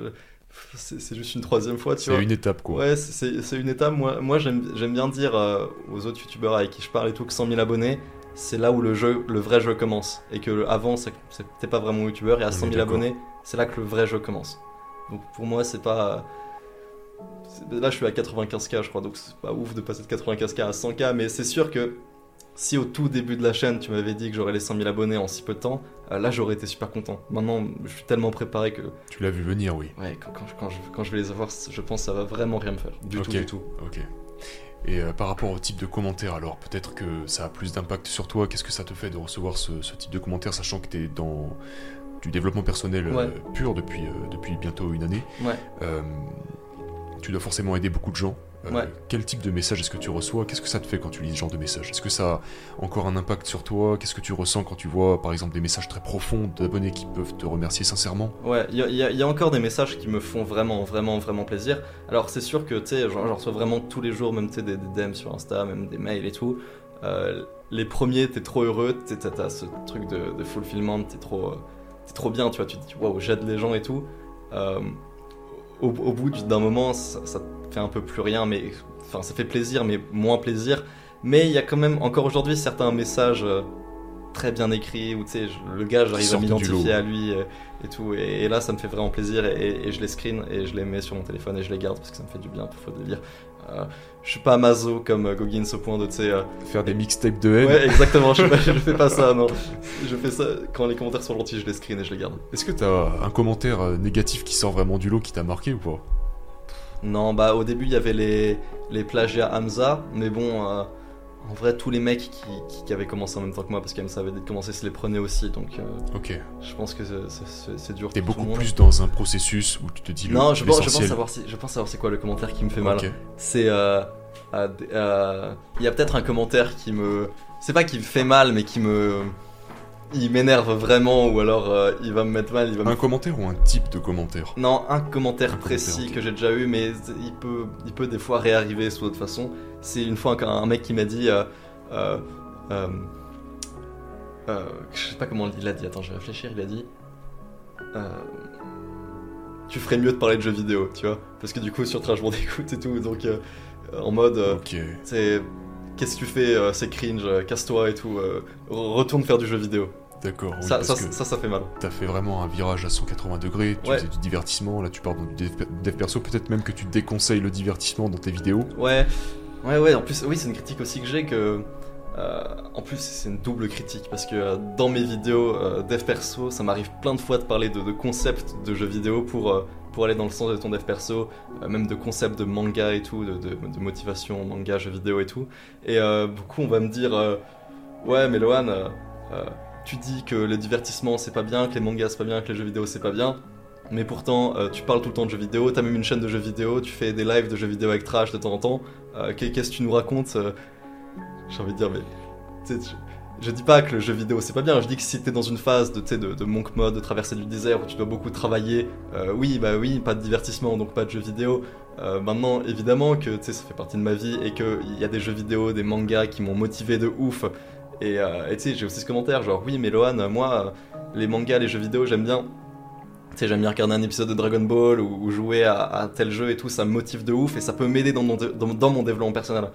c'est juste une troisième fois, tu vois. C'est une étape, quoi. Ouais, c'est une étape. Moi, moi j'aime bien dire euh, aux autres youtubeurs avec qui je parle et tout que 100 000 abonnés, c'est là où le jeu, le vrai jeu commence. Et que avant, c'était pas vraiment youtubeur, et à 100 000 abonnés, c'est là que le vrai jeu commence. Donc pour moi, c'est pas. Là, je suis à 95K, je crois, donc c'est pas ouf de passer de 95K à 100K, mais c'est sûr que si au tout début de la chaîne, tu m'avais dit que j'aurais les 100 000 abonnés en si peu de temps, euh, là, j'aurais été super content. Maintenant, je suis tellement préparé que. Tu l'as vu venir, oui. Ouais, quand, quand, je, quand, je, vais les avoir, je pense que ça va vraiment rien me faire. Du tout, du tout. Ok. Et euh, par rapport au type de commentaires, alors peut-être que ça a plus d'impact sur toi. Qu'est-ce que ça te fait de recevoir ce, type de commentaires, sachant que tu es dans du développement personnel euh, pur depuis, depuis bientôt une année ouais. Tu dois forcément aider beaucoup de gens. Euh, quel type de message est-ce que tu reçois? Qu'est-ce que ça te fait quand tu lis ce genre de message? Est-ce que ça a encore un impact sur toi? Qu'est-ce que tu ressens quand tu vois, par exemple, des messages très profonds d'abonnés qui peuvent te remercier sincèrement? Ouais, il y, a encore des messages qui me font vraiment, vraiment, vraiment plaisir. Alors, c'est sûr que, tu sais, j'en reçois vraiment tous les jours, même des, des DM sur Insta, même des mails et tout. Euh, les premiers, t'es trop heureux, t'as ce truc de, de fulfillment, t'es trop, euh, es trop bien, tu vois, tu te dis, waouh, j'aide les gens et tout. Au, bout d'un moment, ça, ça fait un peu plus rien, mais enfin ça fait plaisir, mais moins plaisir. Mais il y a quand même encore aujourd'hui certains messages euh, très bien écrits où tu sais le gars j'arrive à m'identifier à lui euh, et tout et, là ça me fait vraiment plaisir et, je les screen et je les mets sur mon téléphone et je les garde parce que ça me fait du bien parfois de les lire. Euh, je suis pas mazo comme Goggins au point de tu sais faire des mixtapes de haine. Ouais exactement, je, je, fais pas ça non. Je fais ça quand les commentaires sont gentils, je les screen et je les garde. Est-ce que t'as un commentaire négatif qui sort vraiment du lot qui t'a marqué ou pas? Non, bah au début il y avait les, les plagiats Hamza, mais bon, euh, en vrai tous les mecs qui, qui- qui avaient commencé en même temps que moi, parce qu'Hamza avait commencé, se les prenait aussi, donc euh, Ok. je pense que c'est- dur. T'es tout beaucoup le plus dans un processus où tu te dis le Non, je pense, je pense savoir si, je pense savoir c'est quoi le commentaire qui me fait mal. C'est euh, euh, il y a peut-être un commentaire qui me, c'est pas qui me fait mal, mais qui me, il m'énerve vraiment, ou alors euh, il va me mettre mal, il va me Un commentaire ou un type de commentaire? Non, un commentaire Un précis commentaire, que j'ai déjà eu, mais il peut, il peut des fois réarriver sous d'autres façons. C'est une fois qu'un un mec qui m'a dit. Euh, euh, je sais pas comment il l'a dit, attends, je vais réfléchir. Il a dit. tu ferais mieux de parler de jeux vidéo, tu vois. Parce que du coup, sur Trash d'écoute et tout, donc en mode. c'est. Qu'est-ce que tu fais C'est cringe, casse-toi et tout. retourne faire du jeu vidéo. D'accord. oui, ça, ça, que ça, ça fait mal. t'as fait vraiment un virage à 180 degrés. Tu Ouais. faisais du divertissement. Là, tu pars dans du dev, dev perso. Peut-être même que tu déconseilles le divertissement dans tes vidéos. Ouais, ouais, ouais. En plus, oui, c'est une critique aussi que j'ai que. euh, en plus, c'est une double critique parce que euh, dans mes vidéos euh, dev perso, ça m'arrive plein de fois de parler de, de concepts de jeux vidéo pour, pour aller dans le sens de ton dev perso, même de concepts de manga et tout, de, de, de motivation, manga, jeux vidéo et tout. Et beaucoup, on va me dire Ouais, mais Lohan, tu dis que le divertissement c'est pas bien, que les mangas c'est pas bien, que les jeux vidéo c'est pas bien. Mais pourtant, euh, tu parles tout le temps de jeux vidéo, t'as même une chaîne de jeux vidéo, tu fais des lives de jeux vidéo avec Trash de temps en temps. Euh, qu'est- Qu'est-ce que tu nous racontes euh, J'ai envie de dire, mais. Je, dis pas que le jeu vidéo c'est pas bien, je dis que si t'es dans une phase de, de, de monk mode, de traversée du désert où tu dois beaucoup travailler, oui, bah oui, pas de divertissement donc pas de jeux vidéo. Maintenant, évidemment que ça fait partie de ma vie et qu'il y a des jeux vidéo, des mangas qui m'ont motivé de ouf. Et euh, et tu sais, j'ai aussi ce commentaire genre, oui, mais Lohan, euh, moi, euh, les mangas, les jeux vidéo, j'aime bien. Tu sais, j'aime bien regarder un épisode de Dragon Ball ou, ou jouer à, tel jeu et tout, ça me motive de ouf et ça peut m'aider dans mon, dans, mon développement personnel.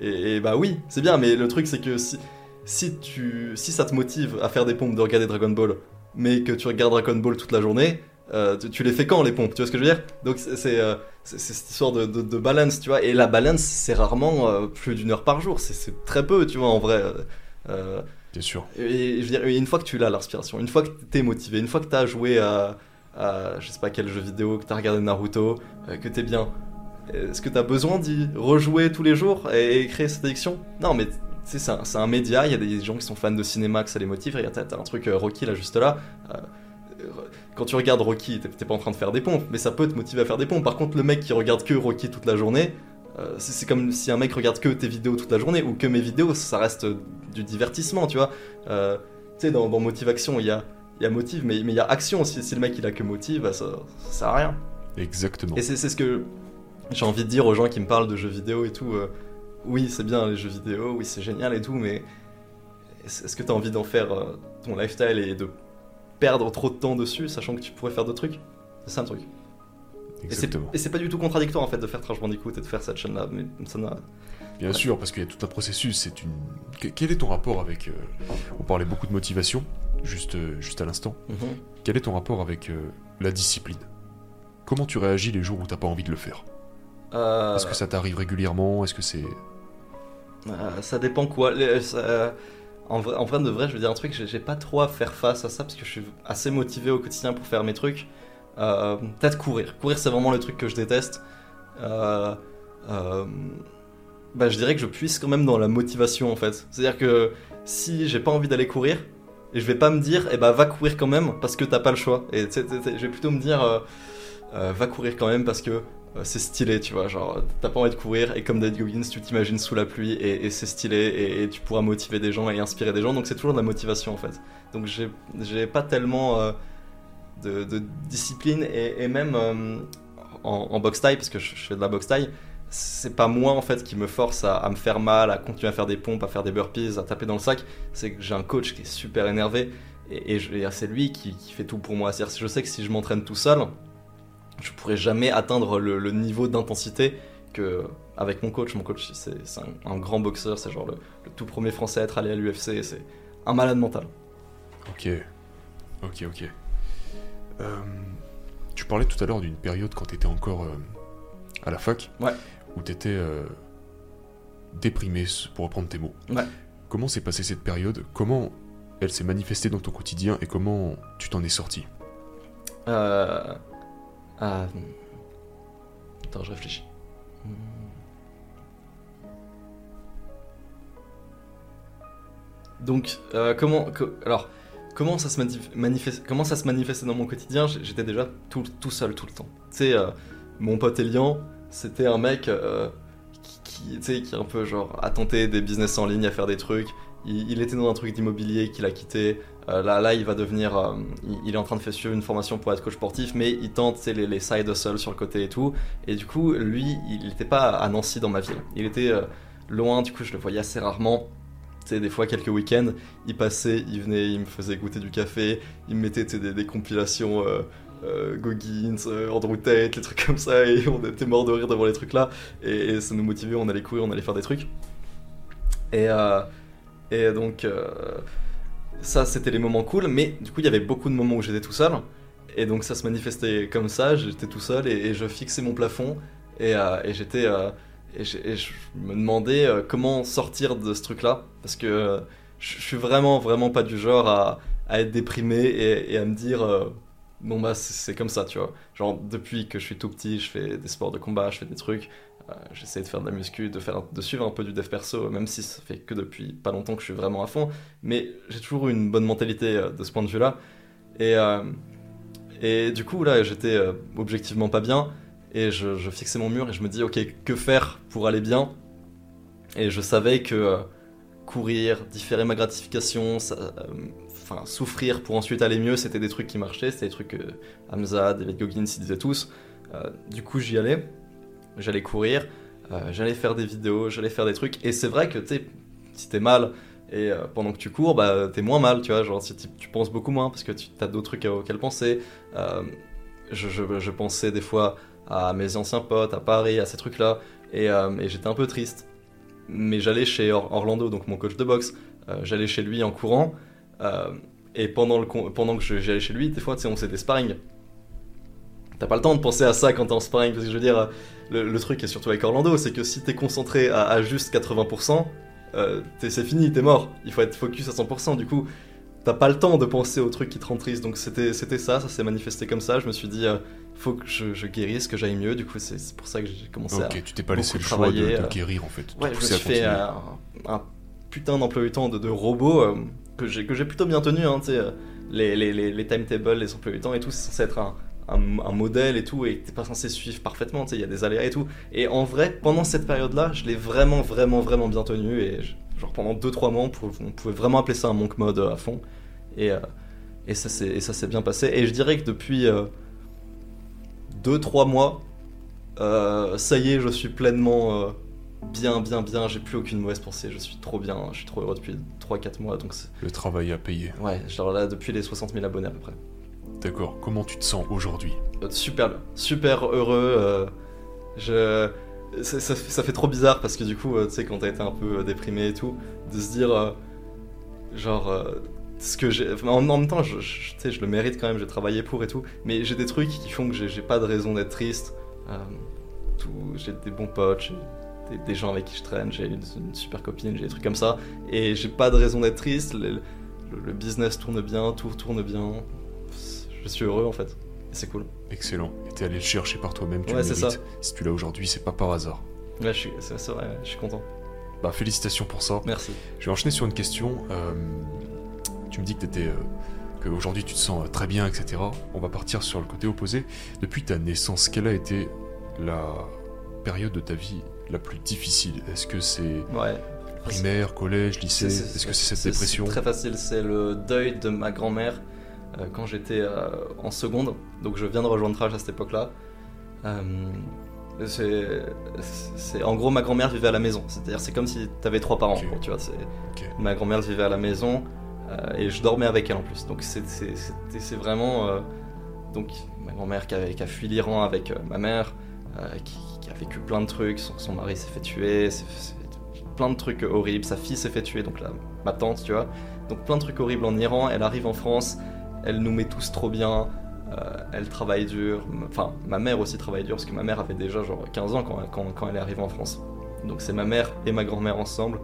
Et, bah oui, c'est bien, mais le truc c'est que si, si, tu, si ça te motive à faire des pompes de regarder Dragon Ball, mais que tu regardes Dragon Ball toute la journée, tu, les fais quand les pompes Tu vois ce que je veux dire? Donc c'est euh, cette histoire de, balance, tu vois. Et la balance, c'est rarement plus d'une heure par jour, c'est très peu, tu vois, en vrai. Euh, Bien sûr. et, je veux dire, une fois que tu l'as l'inspiration, une fois que t'es motivé, une fois que t'as joué à, à je sais pas quel jeu vidéo, que t'as regardé Naruto, euh, que t'es bien, est-ce que t'as besoin d'y rejouer tous les jours et, et créer cette addiction? Non, mais c'est un, c'est un média, il y a des gens qui sont fans de cinéma, que ça les motive. Regarde, t'as un truc euh, Rocky là, juste là. euh, quand tu regardes Rocky, t'es t'es pas en train de faire des pompes, mais ça peut te motiver à faire des pompes. Par contre, le mec qui regarde que Rocky toute la journée, c'est c'est comme si un mec regarde que tes vidéos toute la journée ou que mes vidéos, ça reste euh, du divertissement, tu vois. Euh, tu sais, dans, dans Motivation, il y a, y a motive, mais mais il y a action. Si, si le mec il a que motive, bah, ça, ça sert à rien. Exactement. Et c'est ce que j'ai envie de dire aux gens qui me parlent de jeux vidéo et tout. euh, oui, c'est bien les jeux vidéo, oui, c'est génial et tout, mais est-ce est-ce que tu as envie d'en faire euh, ton lifestyle et de perdre trop de temps dessus, sachant que tu pourrais faire d'autres trucs? C'est ça le truc. Et c'est- Exactement. Et c'est pas du tout contradictoire en fait de faire Trash Bandicoot et de faire cette chaîne-là, mais ça n'a. Bien sûr, parce qu'il y a tout un processus. C'est une. Que- Quel est ton rapport avec. euh, On parlait beaucoup de motivation, juste, euh, juste à l'instant. Quel est ton rapport avec euh, la discipline? Comment tu réagis les jours où t'as pas envie de le faire? Euh, Est-ce que ça t'arrive régulièrement? Est-ce que c'est. Ça dépend quoi. Les- ça- en, vrai, en vrai de vrai, je veux dire un truc, j'ai pas trop à faire face à ça parce que je suis assez motivé au quotidien pour faire mes trucs. Euh, Peut-être courir. Courir, c'est vraiment le truc que je déteste. Euh, euh, bah, je dirais que je puisse quand même dans la motivation en fait. C'est-à-dire que si j'ai pas envie d'aller courir, et je vais pas me dire, eh bah va courir quand même parce que t'as pas le choix. Et je vais plutôt me dire, va courir quand même parce que c'est stylé, tu vois. Genre, t'as pas envie de courir et comme David Goggins, tu t'imagines sous la pluie et, c'est stylé et, tu pourras motiver des gens et inspirer des gens. Donc c'est toujours de la motivation en fait. Donc j'ai pas tellement de, discipline et, même euh, en, boxe taille, parce que je, fais de la boxe taille, c'est pas moi en fait qui me force à, me faire mal, à continuer à faire des pompes, à faire des burpees, à taper dans le sac. C'est que j'ai un coach qui est super énervé et, c'est lui qui, fait tout pour moi. Que je sais que si je m'entraîne tout seul, je pourrais jamais atteindre le, niveau d'intensité que avec mon coach. Mon coach, c'est c'est un, un grand boxeur, c'est genre le, le tout premier français à être allé à l'UFC, c'est un malade mental. Ok. Ok, ok. Euh, tu parlais tout à l'heure d'une période quand t'étais encore euh, à la fac. Ouais. Où t'étais euh, déprimé, pour reprendre tes mots. Ouais. Comment s'est passée cette période? Comment elle s'est manifestée dans ton quotidien et comment tu t'en es sorti Attends, je réfléchis. Hmm. Donc, comment, alors, comment ça se manifeste, comment ça se manifestait dans mon quotidien J'étais déjà tout, tout, seul tout le temps. Tu sais, euh, mon pote Elian, c'était un mec euh, qui, qui, qui un peu genre a tenté des business en ligne, à faire des trucs. Il, était dans un truc d'immobilier qu'il a quitté. là, là, il va devenir, il, est en train de faire suivre une formation pour être coach sportif, mais il tente les, les side hustles sur le côté et tout. Et du coup, lui, il n'était pas à Nancy dans ma ville. Il était loin, du coup, je le voyais assez rarement des fois, quelques week-ends, il passait, il venait, il me faisait goûter du café, il me mettait des, compilations euh, euh, Goggins, euh, Andrew Tate, les trucs comme ça, et on était mort de rire devant les trucs là, et, ça nous motivait, on allait courir, on allait faire des trucs. Et, et donc, ça, c'était les moments cool, mais du coup, il y avait beaucoup de moments où j'étais tout seul, et donc ça se manifestait comme ça, j'étais tout seul, et, je fixais mon plafond, et j'étais et je, me demandais euh, comment sortir de ce truc-là. Parce que euh, je, suis vraiment, vraiment pas du genre à, à être déprimé et, à me dire euh, bon bah c'est comme ça, tu vois. Genre depuis que je suis tout petit, je fais des sports de combat, je fais des trucs. J'essaie de faire de la muscu, de, faire, de suivre un peu du dev perso, même si ça fait que depuis pas longtemps que je suis vraiment à fond. Mais j'ai toujours eu une bonne mentalité de ce point de vue-là. Et, et du coup, là, j'étais objectivement pas bien et je, fixais mon mur et je me dis ok que faire pour aller bien? Et je savais que euh, courir, différer ma gratification, euh, enfin souffrir pour ensuite aller mieux, c'était des trucs qui marchaient, c'était des trucs que Hamza, David Goggins ils disaient tous. Euh, du coup j'y allais, j'allais courir, j'allais faire des vidéos, j'allais faire des trucs et c'est vrai que tu si t'es mal et pendant que tu cours, bah t'es moins mal, tu vois, genre si tu penses beaucoup moins parce que tu as d'autres trucs auxquels penser. Je, je, pensais des fois à mes anciens potes, à Paris, à ces trucs-là, et, euh, j'étais un peu triste. Mais j'allais chez Orlando, donc mon coach de boxe, euh, j'allais chez lui en courant, euh, et pendant, le, pendant que j'allais chez lui, des fois, on faisait des sparring. T'as pas le temps de penser à ça quand t'es en sparring, parce que je veux dire, le, truc, et surtout avec Orlando, c'est que si t'es concentré à, à, juste 80%, c'est fini, t'es mort. Il faut être focus à 100%. Du coup, t'as pas le temps de penser aux trucs qui te rendent triste. Donc c'était ça, ça s'est manifesté comme ça. Je me suis dit, faut que je, guérisse, que j'aille mieux. Du coup, c'est pour ça que j'ai commencé à. Ok, tu t'es pas laissé le choix de, euh. guérir en fait. Ouais, je me suis fait un, putain d'emploi du temps de, de robot euh, que j'ai plutôt bien tenu. Hein, euh, les, les, les, les timetables, les emplois du temps et tout, c'est censé être un, un, modèle et tout, et t'es pas censé suivre parfaitement, il y a des aléas et tout. Et en vrai, pendant cette période-là, je l'ai vraiment, vraiment, vraiment bien tenu, et genre pendant 2-3 mois, on pouvait, vraiment appeler ça un monk mode à fond. Et, et ça s'est bien passé. Et je dirais que depuis 2-3 mois, euh, ça y est, je suis pleinement euh, bien, bien, bien. J'ai plus aucune mauvaise pensée. Je suis trop bien. Je suis trop heureux depuis 3-4 mois. Donc Le travail à payer. Ouais, genre là, depuis les 60 000 abonnés à peu près. D'accord. Comment tu te sens aujourd'hui? Euh, Super bien. Super heureux. je. Ça, ça, fait trop bizarre parce que du coup, tu sais, quand t'as été un peu déprimé et tout, de se dire, genre, ce que j'ai en, même temps je, je, je, le mérite quand même j'ai travaillé pour et tout mais j'ai des trucs qui font que j'ai pas de raison d'être triste. Euh, j'ai des bons potes j'ai des, gens avec qui je traîne j'ai une, super copine j'ai des trucs comme ça et j'ai pas de raison d'être triste le, business tourne bien tout tourne bien je suis heureux en fait et c'est cool. Excellent et t'es allé le chercher par toi-même tu ouais, Ça. si tu l'as aujourd'hui c'est pas par hasard. Ouais c'est vrai je suis content. Bah félicitations pour ça. Merci. Je vais enchaîner sur une question euh, tu me dis que tu euh, aujourd'hui tu te sens euh, très bien, etc. On va partir sur le côté opposé. Depuis ta naissance, quelle a été la période de ta vie la plus difficile? Est-ce que c'est primaire, collège, lycée? Est-ce que c'est cette dépression? C'est très facile, c'est le deuil de ma grand-mère euh, quand j'étais en seconde. Donc je viens de rejoindre Rage à cette époque-là. c'est en gros ma grand-mère vivait à la maison. C'est-à-dire c'est comme si tu avais trois parents. tu vois, Ma grand-mère vivait à la maison. Euh, et je dormais avec elle en plus. Donc c'est vraiment. Euh, donc ma grand-mère qui, a fui l'Iran avec euh, ma mère, qui, a vécu plein de trucs. Son, mari s'est fait tuer, plein de trucs horribles. Sa fille s'est fait tuer, donc là, ma tante, tu vois. Donc plein de trucs horribles en Iran. Elle arrive en France, elle nous met tous trop bien. elle travaille dur. Enfin, ma mère aussi travaille dur parce que ma mère avait déjà genre 15 ans quand, quand elle est arrivée en France. Donc c'est ma mère et ma grand-mère ensemble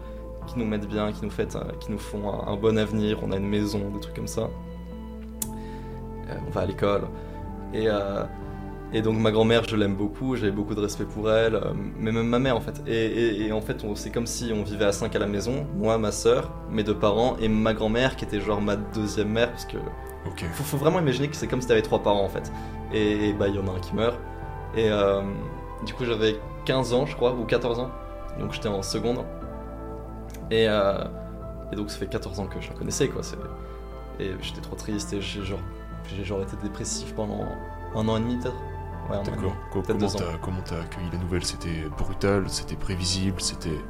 qui nous mettent bien, qui nous, fait, euh, qui nous font un, bon avenir, on a une maison, des trucs comme ça. Euh, on va à l'école. Et, euh, Et donc ma grand-mère, je l'aime beaucoup, j'avais beaucoup de respect pour elle, mais même ma mère en fait. Et, et- et en fait, c'est comme si on vivait à 5 à la maison, moi, ma soeur, mes deux parents et ma grand-mère qui était genre ma deuxième mère, parce que Ok. faut, faut vraiment imaginer que c'est comme si t'avais trois parents en fait. Et, et bah il y en a un qui meurt. Et euh, du coup j'avais 15 ans je crois, ou 14 ans, donc j'étais en seconde. Et, euh, et donc ça fait 14 ans que je la connaissais quoi. Et j'étais trop triste et j'ai genre, j'ai genre été dépressif pendant un an et demi peut-être. Ouais. D'accord. Comment t'as comment t'as accueilli la nouvelle C'était brutal, c'était prévisible, c'était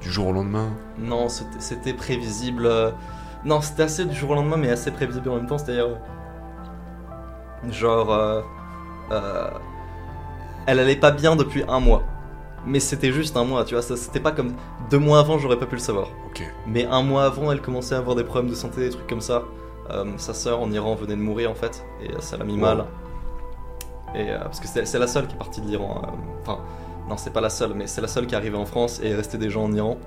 du jour au lendemain? Non, c'était prévisible. euh, Non, c'était assez du jour au lendemain, mais assez prévisible en même temps. C'est-à-dire. euh, Genre. euh, Elle allait pas bien depuis un mois. Mais c'était juste un mois, tu vois. C'était pas comme. Deux mois avant, j'aurais pas pu le savoir. Ok. Mais un mois avant, elle commençait à avoir des problèmes de santé, des trucs comme ça. Euh, sa sœur en Iran venait de mourir en fait, et ça l'a mis Wow. mal. Et euh, parce que c'est la seule qui est partie de l'Iran. euh, Enfin, non, c'est pas la seule, mais c'est la seule qui est arrivée en France et est restée des gens en Iran.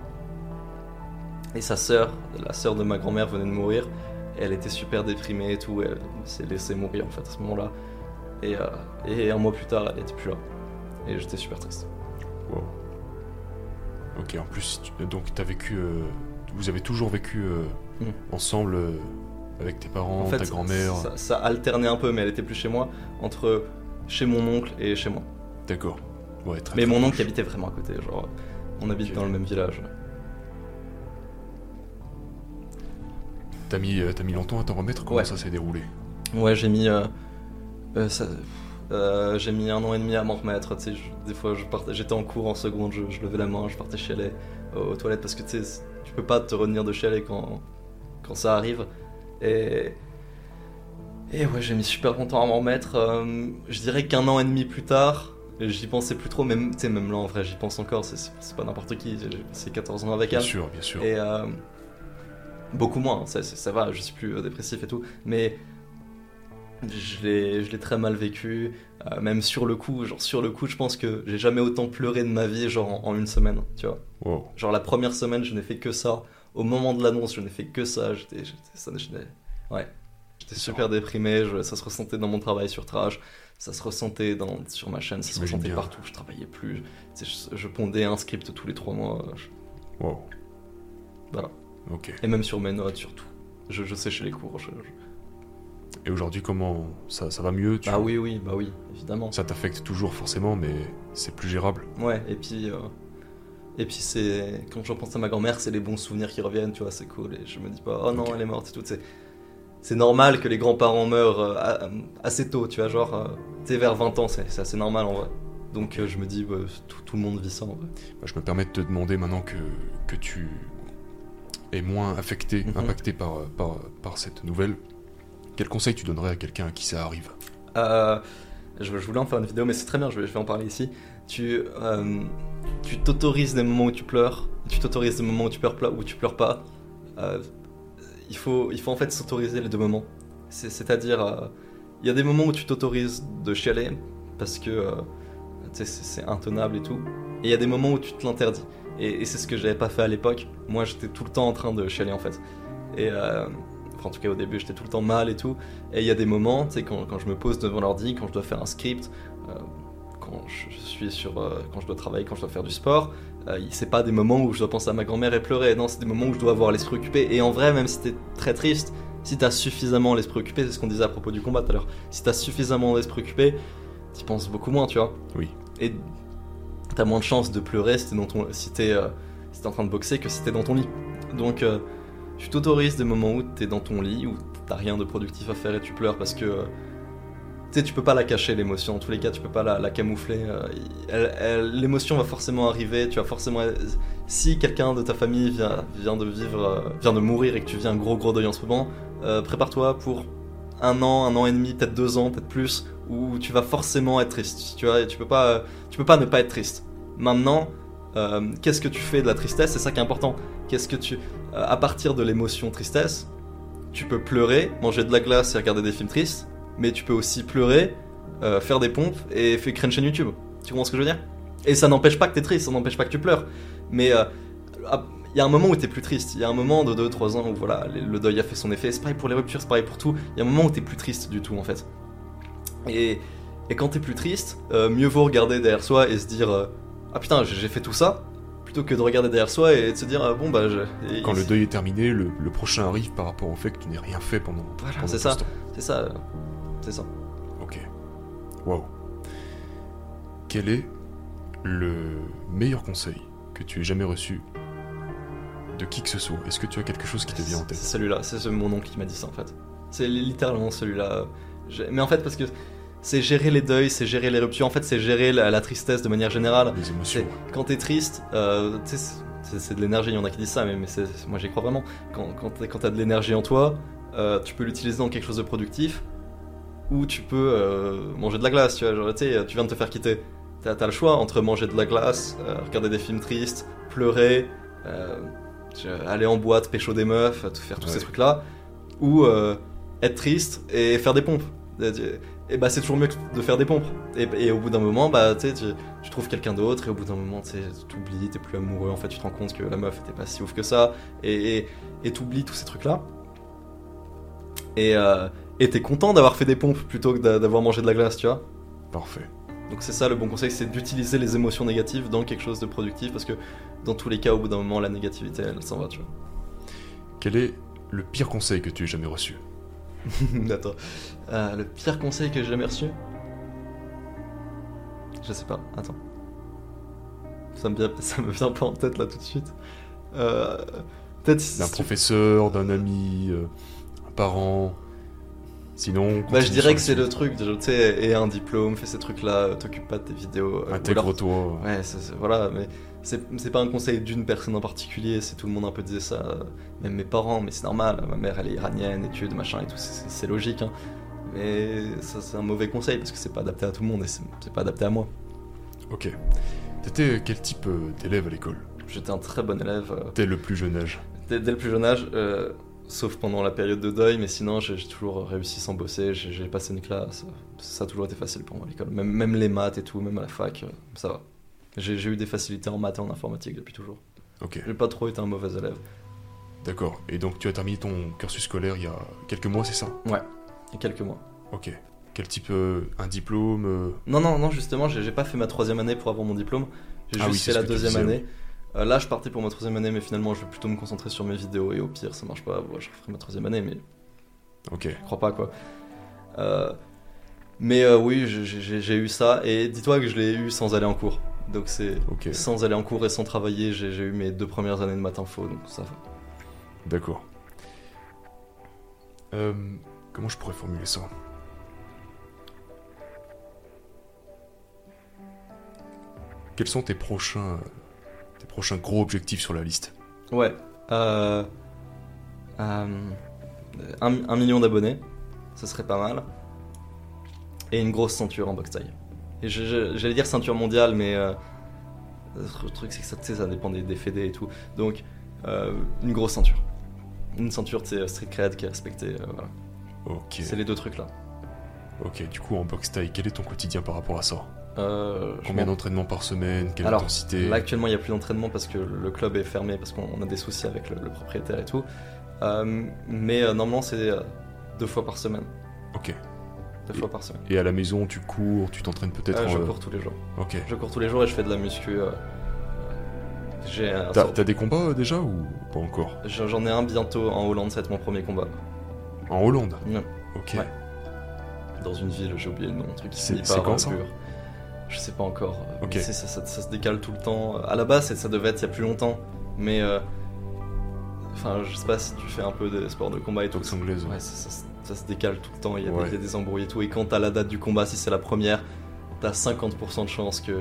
Et sa sœur, la sœur de ma grand-mère, venait de mourir. Et elle était super déprimée et tout. Elle s'est laissée mourir en fait à ce moment-là. Et, euh, et un mois plus tard, elle était plus là. Et j'étais super triste. Wow. Ok. En plus, tu- donc t'as vécu. euh, Vous avez toujours vécu euh, Mhm. ensemble euh, avec tes parents, En fait, ta grand-mère. ça, ça alternait un peu, mais elle était plus chez moi, entre chez mon oncle et chez moi. D'accord. Ouais. Très. Mais très mon oncle proche. habitait vraiment à côté, genre on habite dans le même village. T'as mis, t'as mis longtemps à t'en remettre? Comment Ouais. ça s'est déroulé? Ouais, j'ai mis ça- euh, j'ai mis un an et demi à m'en remettre. Tu sais, je- des fois, j'étais en cours en seconde, je, je levais la main, je partais chialer aux, aux toilettes parce que tu sais, tu peux pas te retenir de chialer quand quand ça arrive. Et et ouais, j'ai mis super longtemps à m'en remettre. Euh, je dirais qu'un an et demi plus tard. J'y pensais plus trop, même, tu sais, même là en vrai, j'y pense encore, c'est- c'est c'est pas n'importe qui, passé 14 ans avec Bien elle. sûr, bien sûr. Et euh, beaucoup moins, ça, ça- va, je suis plus euh, dépressif et tout, mais je l'ai très mal vécu, euh, même sur le coup, genre sur le coup, je pense que j'ai jamais autant pleuré de ma vie, genre en, en une semaine, tu vois. Wow. Genre la première semaine, je n'ai fait que ça, au moment de l'annonce, je n'ai fait que ça, j'étais ouais. J'étais super déprimé, je- ça se ressentait dans mon travail sur Trash, ça se ressentait dans, sur ma chaîne, ça se ressentait bien. partout, je travaillais plus, je, je pondais un script tous les trois mois, je- Wow. Voilà. Ok. et même sur mes notes surtout. Je, je séchais les cours. je- Et aujourd'hui, comment ça, ça va mieux tu- Bah oui, oui, bah oui, évidemment. Ça t'affecte toujours forcément, mais c'est plus gérable. Ouais, et puis, euh, et puis c'est quand je pense à ma grand-mère, c'est les bons souvenirs qui reviennent, tu vois, c'est cool. Et je me dis pas, oh non, elle est morte et tout. C'est, normal que les grands-parents meurent euh, a- assez tôt, tu vois, genre, euh, tu sais, vers 20 ans, c'est, c'est assez normal en vrai. Donc euh, je me dis, bah, tout, tout le monde vit ça en vrai. Bah, je me permets de te demander maintenant que, que tu es moins affecté, Mhm. impacté par, par, par cette nouvelle. Quel conseil tu donnerais à quelqu'un à qui ça arrive Euh, je, voulais en faire une vidéo, mais c'est très bien, je vais, en parler ici. Tu, euh, tu t'autorises des moments où tu pleures, tu t'autorises des moments où tu pleures, pas-. Euh, il, faut, il faut en fait s'autoriser les deux moments. C'est- C'est-à-dire, il y a des moments où tu t'autorises de chialer parce que c'est intenable et tout. Et il y a des moments où tu te l'interdis. Et, c'est ce que j'avais pas fait à l'époque. Moi, j'étais tout le temps en train de chialer en fait. En tout cas, au début, j'étais tout le temps mal et tout. Et il y a des moments, tu sais, quand, quand je me pose devant l'ordi, quand je dois faire un script, euh, quand je suis sur, euh, quand je dois travailler, quand je dois faire du sport, euh, c'est pas des moments où je dois penser à ma grand-mère et pleurer. Non, c'est des moments où je dois avoir l'esprit occupé. Et en vrai, même si t'es très triste, si t'as suffisamment l'esprit occupé, c'est ce qu'on disait à propos du combat tout à l'heure. Si t'as suffisamment l'esprit occupé, t'y penses beaucoup moins, tu vois. Oui. Et t'as moins de chances de pleurer si t'es dans ton, si t'es, si en train de boxer que si t'es dans ton lit. Donc, tu t'autorises des moments où t'es dans ton lit, où t'as rien de productif à faire et tu pleures parce que euh, tu sais, tu peux pas la cacher l'émotion. En tous les cas, tu peux pas la, camoufler. euh, l'émotion va forcément arriver. Tu vas forcément. Si quelqu'un de ta famille vient, vient de vivre, euh, vient de mourir et que tu vis un gros gros deuil en ce moment, prépare-toi pour un an, un an et demi, peut-être deux ans, peut-être plus, où tu vas forcément être triste. Tu vois, et tu peux pas, tu peux pas ne pas être triste. Maintenant, qu'est-ce que tu fais de la tristesse? C'est ça qui est important. Qu'est-ce que tu, à partir de l'émotion tristesse, tu peux pleurer, manger de la glace et regarder des films tristes, mais tu peux aussi pleurer, euh, faire des pompes et faire créer une chaîne YouTube. Tu comprends ce que je veux dire? Et ça n'empêche pas que t'es triste, ça n'empêche pas que tu pleures. Mais euh, il y a un moment où t'es plus triste. Il y a un moment de 2-3 ans où voilà, le deuil a fait son effet. C'est pareil pour les ruptures, c'est pareil pour tout. Il y a un moment où t'es plus triste du tout en fait. Et, Et quand t'es plus triste, euh, mieux vaut regarder derrière soi et se dire euh, Ah putain, j'ai fait tout ça, plutôt que de regarder derrière soi et de se dire ah, Bon bah. je- et- Quand le deuil est terminé, le, le prochain arrive par rapport au fait que tu n'aies rien fait pendant. Voilà, pendant c'est ça. C'est ça, euh, c'est ça. Ok. Waouh. Quel est le meilleur conseil que tu aies jamais reçu de qui que ce soit? Est-ce que tu as quelque chose qui te vient en C'est tête celui-là, c'est ce- mon oncle qui m'a dit ça en fait. C'est littéralement celui-là. Je- Mais en fait, parce que c'est gérer les deuils, c'est gérer les ruptures, en fait, c'est gérer la, la tristesse de manière générale. Les émotions. Quand t'es triste, euh, c'est- de l'énergie, il y en a qui disent ça, mais, moi j'y crois vraiment. Quand, quand t'as de l'énergie en toi, euh, tu peux l'utiliser dans quelque chose de productif, ou tu peux euh, manger de la glace, tu vois. Genre, tu sais, tu viens de te faire quitter. T'as as le choix entre manger de la glace, regarder des films tristes, pleurer, aller en boîte, pécho des meufs, tout faire tous Ouais. ces trucs-là, ou être triste et faire des pompes. Et, bah c'est toujours mieux que de faire des pompes. Et, et au bout d'un moment, bah tu tu- trouves quelqu'un d'autre et au bout d'un moment, tu t'oublies, t'es plus amoureux. En fait, tu te rends compte que la meuf était pas si ouf que ça et t'oublies tous ces trucs-là. Et euh, et t'es content d'avoir fait des pompes plutôt que d'a- d'avoir mangé de la glace, tu vois. Parfait. Donc c'est ça le bon conseil, c'est d'utiliser les émotions négatives dans quelque chose de productif parce que dans tous les cas, au bout d'un moment, la négativité, elle s'en va, tu vois. Quel est le pire conseil que tu aies jamais reçu? Attends. Euh, le pire conseil que j'ai jamais reçu Je sais pas, attends. Ça me, vient, ça me vient pas en tête là tout de suite. Euh, Peut-être si D'un tu- professeur, d'un ami, euh, un parent Sinon. Bah, je dirais que c'est le truc, tu sais, et un diplôme, fais ces trucs-là, t'occupes pas de tes vidéos. euh, Intègre-toi. Ouais, c'est- voilà, mais c'est pas un conseil d'une personne en particulier, c'est tout le monde un peu disait ça, euh, même mes parents, mais c'est normal, ma mère elle est iranienne, études, machin et tout, c'est- logique, hein. Mais ça c'est un mauvais conseil parce que c'est pas adapté à tout le monde et c'est pas adapté à moi. Ok. T'étais quel type euh, d'élève à l'école? J'étais un très bon élève euh, Dès le plus jeune âge? dès, dès le plus jeune âge, euh, sauf pendant la période de deuil, mais sinon j'ai toujours réussi sans bosser, j'ai passé une classe, ça a toujours été facile pour moi à l'école, même, même les maths et tout, même à la fac, euh, ça va. J'ai eu des facilités en maths et en informatique depuis toujours. Ok, J'ai pas trop été un mauvais élève. d'accord. Et donc tu as terminé ton cursus scolaire il y a quelques mois, c'est ça? Il y a quelques mois. Ok. Quel type euh, Un diplôme euh, Non, non, non, justement, j'ai pas fait ma troisième année pour avoir mon diplôme. J'ai Ah juste oui, fait la deuxième disais, année. Euh, là, je partais pour ma troisième année, mais finalement, je vais plutôt me concentrer sur mes vidéos. Et au pire, ça marche pas, ouais, je referai ma troisième année, mais Ok. je crois pas, quoi. Mais oui, j'ai eu ça. Et dis-toi que je l'ai eu sans aller en cours. Donc c'est sans aller en cours et sans travailler, j'ai j'ai eu mes deux premières années de maths info, donc ça va. D'accord. Euh, comment je pourrais formuler ça? Quels sont tes prochains, tes prochains gros objectifs sur la liste? Ouais. Euh, euh, un, un million d'abonnés, ce serait pas mal. Et une grosse ceinture en boxe taille. Et j'allais dire ceinture mondiale, mais euh, le truc c'est que ça, dépend des, des fédés et tout. Donc euh, une grosse ceinture. Une ceinture, tu sais, street cred qui est respectée. euh, voilà. Ok. C'est les deux trucs là. Ok. Du coup, en boxe taille, quel est ton quotidien par rapport à ça? Combien m'en- d'entraînements par semaine? Quelle Alors, intensité? Là actuellement il n'y a plus d'entraînement parce que le club est fermé parce qu'on on a des soucis avec le, le propriétaire et tout. Mais normalement c'est deux fois par semaine. Ok. Deux fois par semaine. Et à la maison, tu cours, tu t'entraînes peut-être Euh, je en- cours tous les jours. Ok. Je cours tous les jours et je fais de la muscu. euh, J'ai un T'as sort- des combats euh, déjà ou pas encore? J'en ai un bientôt en Hollande, ça va être mon premier combat. En Hollande? Ouais. Ok. Ouais. Dans une ville, j'ai oublié le nom, un truc qui C'est- quand, ça? Bure. Je sais pas encore. ça, ça- ça se décale tout le temps. À la base, ça devait être il y a plus longtemps. Mais. euh, Enfin, je sais pas si tu fais un peu de sport de combat et tout. Boxe anglaise. ouais. Ouais, ça, ça- se décale tout le temps, il y, a des- Ouais. des embrouilles et tout. Et quand t'as la date du combat, si c'est la première, t'as 50% de chance que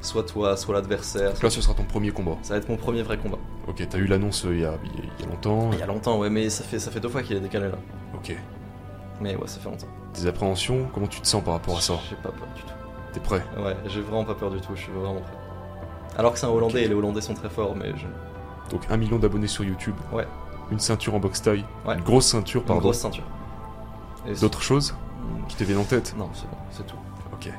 soit toi, soit l'adversaire. Donc là, ce sera ton premier combat. Ça va être mon premier vrai combat. Ok, t'as eu l'annonce euh, il y, a, il y longtemps. Il y a longtemps, ouais, mais ça fait, ça fait deux fois qu'il est décalé là. Ok. Mais ouais, ça fait longtemps. Des appréhensions Comment tu te sens par rapport à ça? J'ai pas peur du tout. T'es prêt? Ouais, j'ai vraiment pas peur du tout, je suis vraiment prêt. Alors que c'est un Hollandais et les Hollandais sont très forts, mais je... Donc un million d'abonnés sur YouTube. Ouais. Une ceinture en boxe taille. Ouais. Une grosse ceinture, une pardon. grosse ceinture. D'autres choses qui te viennent en tête Non, c'est bon, c'est tout. Ok.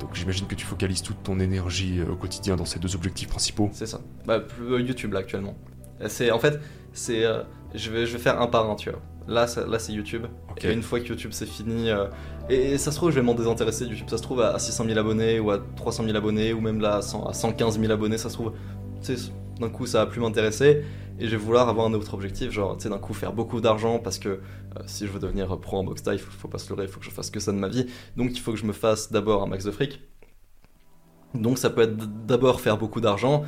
Donc j'imagine que tu focalises toute ton énergie euh, au quotidien dans ces deux objectifs principaux. C'est ça. Bah, plus, euh, YouTube là actuellement. Euh, C'est en fait, c'est, euh, je vais, je vais faire un par un, tu vois. Là, ça- là c'est YouTube. Et une fois que YouTube c'est fini, euh, et, et ça se trouve, je vais m'en désintéresser de YouTube. Ça se trouve à 600 000 abonnés ou à 300 000 abonnés ou même là à, 100 à 115 000 abonnés. Ça se trouve, tu sais, d'un coup ça va plus m'intéresser et je vais vouloir avoir un autre objectif. Genre, tu sais, d'un coup faire beaucoup d'argent parce que euh, si je veux devenir pro en boxe taille, faut, faut pas se leurrer, il faut que je fasse que ça de ma vie. Donc il faut que je me fasse d'abord un max de fric. Donc ça peut être d'abord faire beaucoup d'argent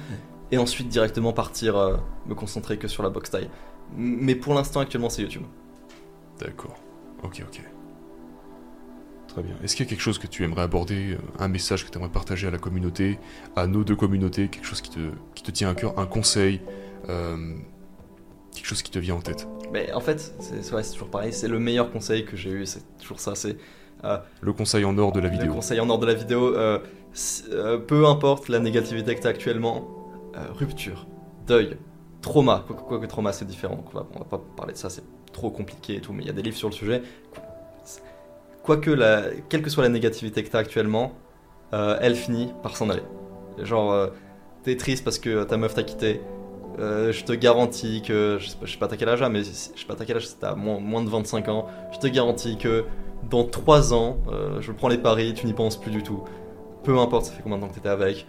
et ensuite directement partir euh, me concentrer que sur la boxe taille. Mais pour l'instant, actuellement, c'est YouTube. D'accord. Ok, ok. Très bien. Est-ce qu'il y a quelque chose que tu aimerais aborder, euh, un message que tu aimerais partager à la communauté, à nos deux communautés, quelque chose qui te, qui te tient à cœur, un conseil, euh, quelque chose qui te vient en tête? Mais en fait, c'est toujours pareil. C'est le meilleur conseil que j'ai eu. C'est toujours ça. C'est Le conseil en or de la le vidéo. conseil en ordre de la vidéo. euh, si- euh, peu importe la négativité que tu as actuellement, euh, rupture, deuil, trauma. Quoique quoi que trauma, c'est différent. On, va, on va pas parler de ça. C'est trop compliqué et tout. Mais il y a des livres sur le sujet. Quoique, la, quelle que soit la négativité que tu as actuellement, euh, elle finit par s'en aller. Genre, euh, t'es triste parce que ta meuf t'a quitté. Euh, je te garantis que, je sais pas, je sais pas t'as quel âge, là, mais je sais pas t'as quel âge, t'as moins, moins de 25 ans, je te garantis que dans 3 ans, euh, je prends les paris, tu n'y penses plus du tout. Peu importe, ça fait combien de temps que t'étais avec.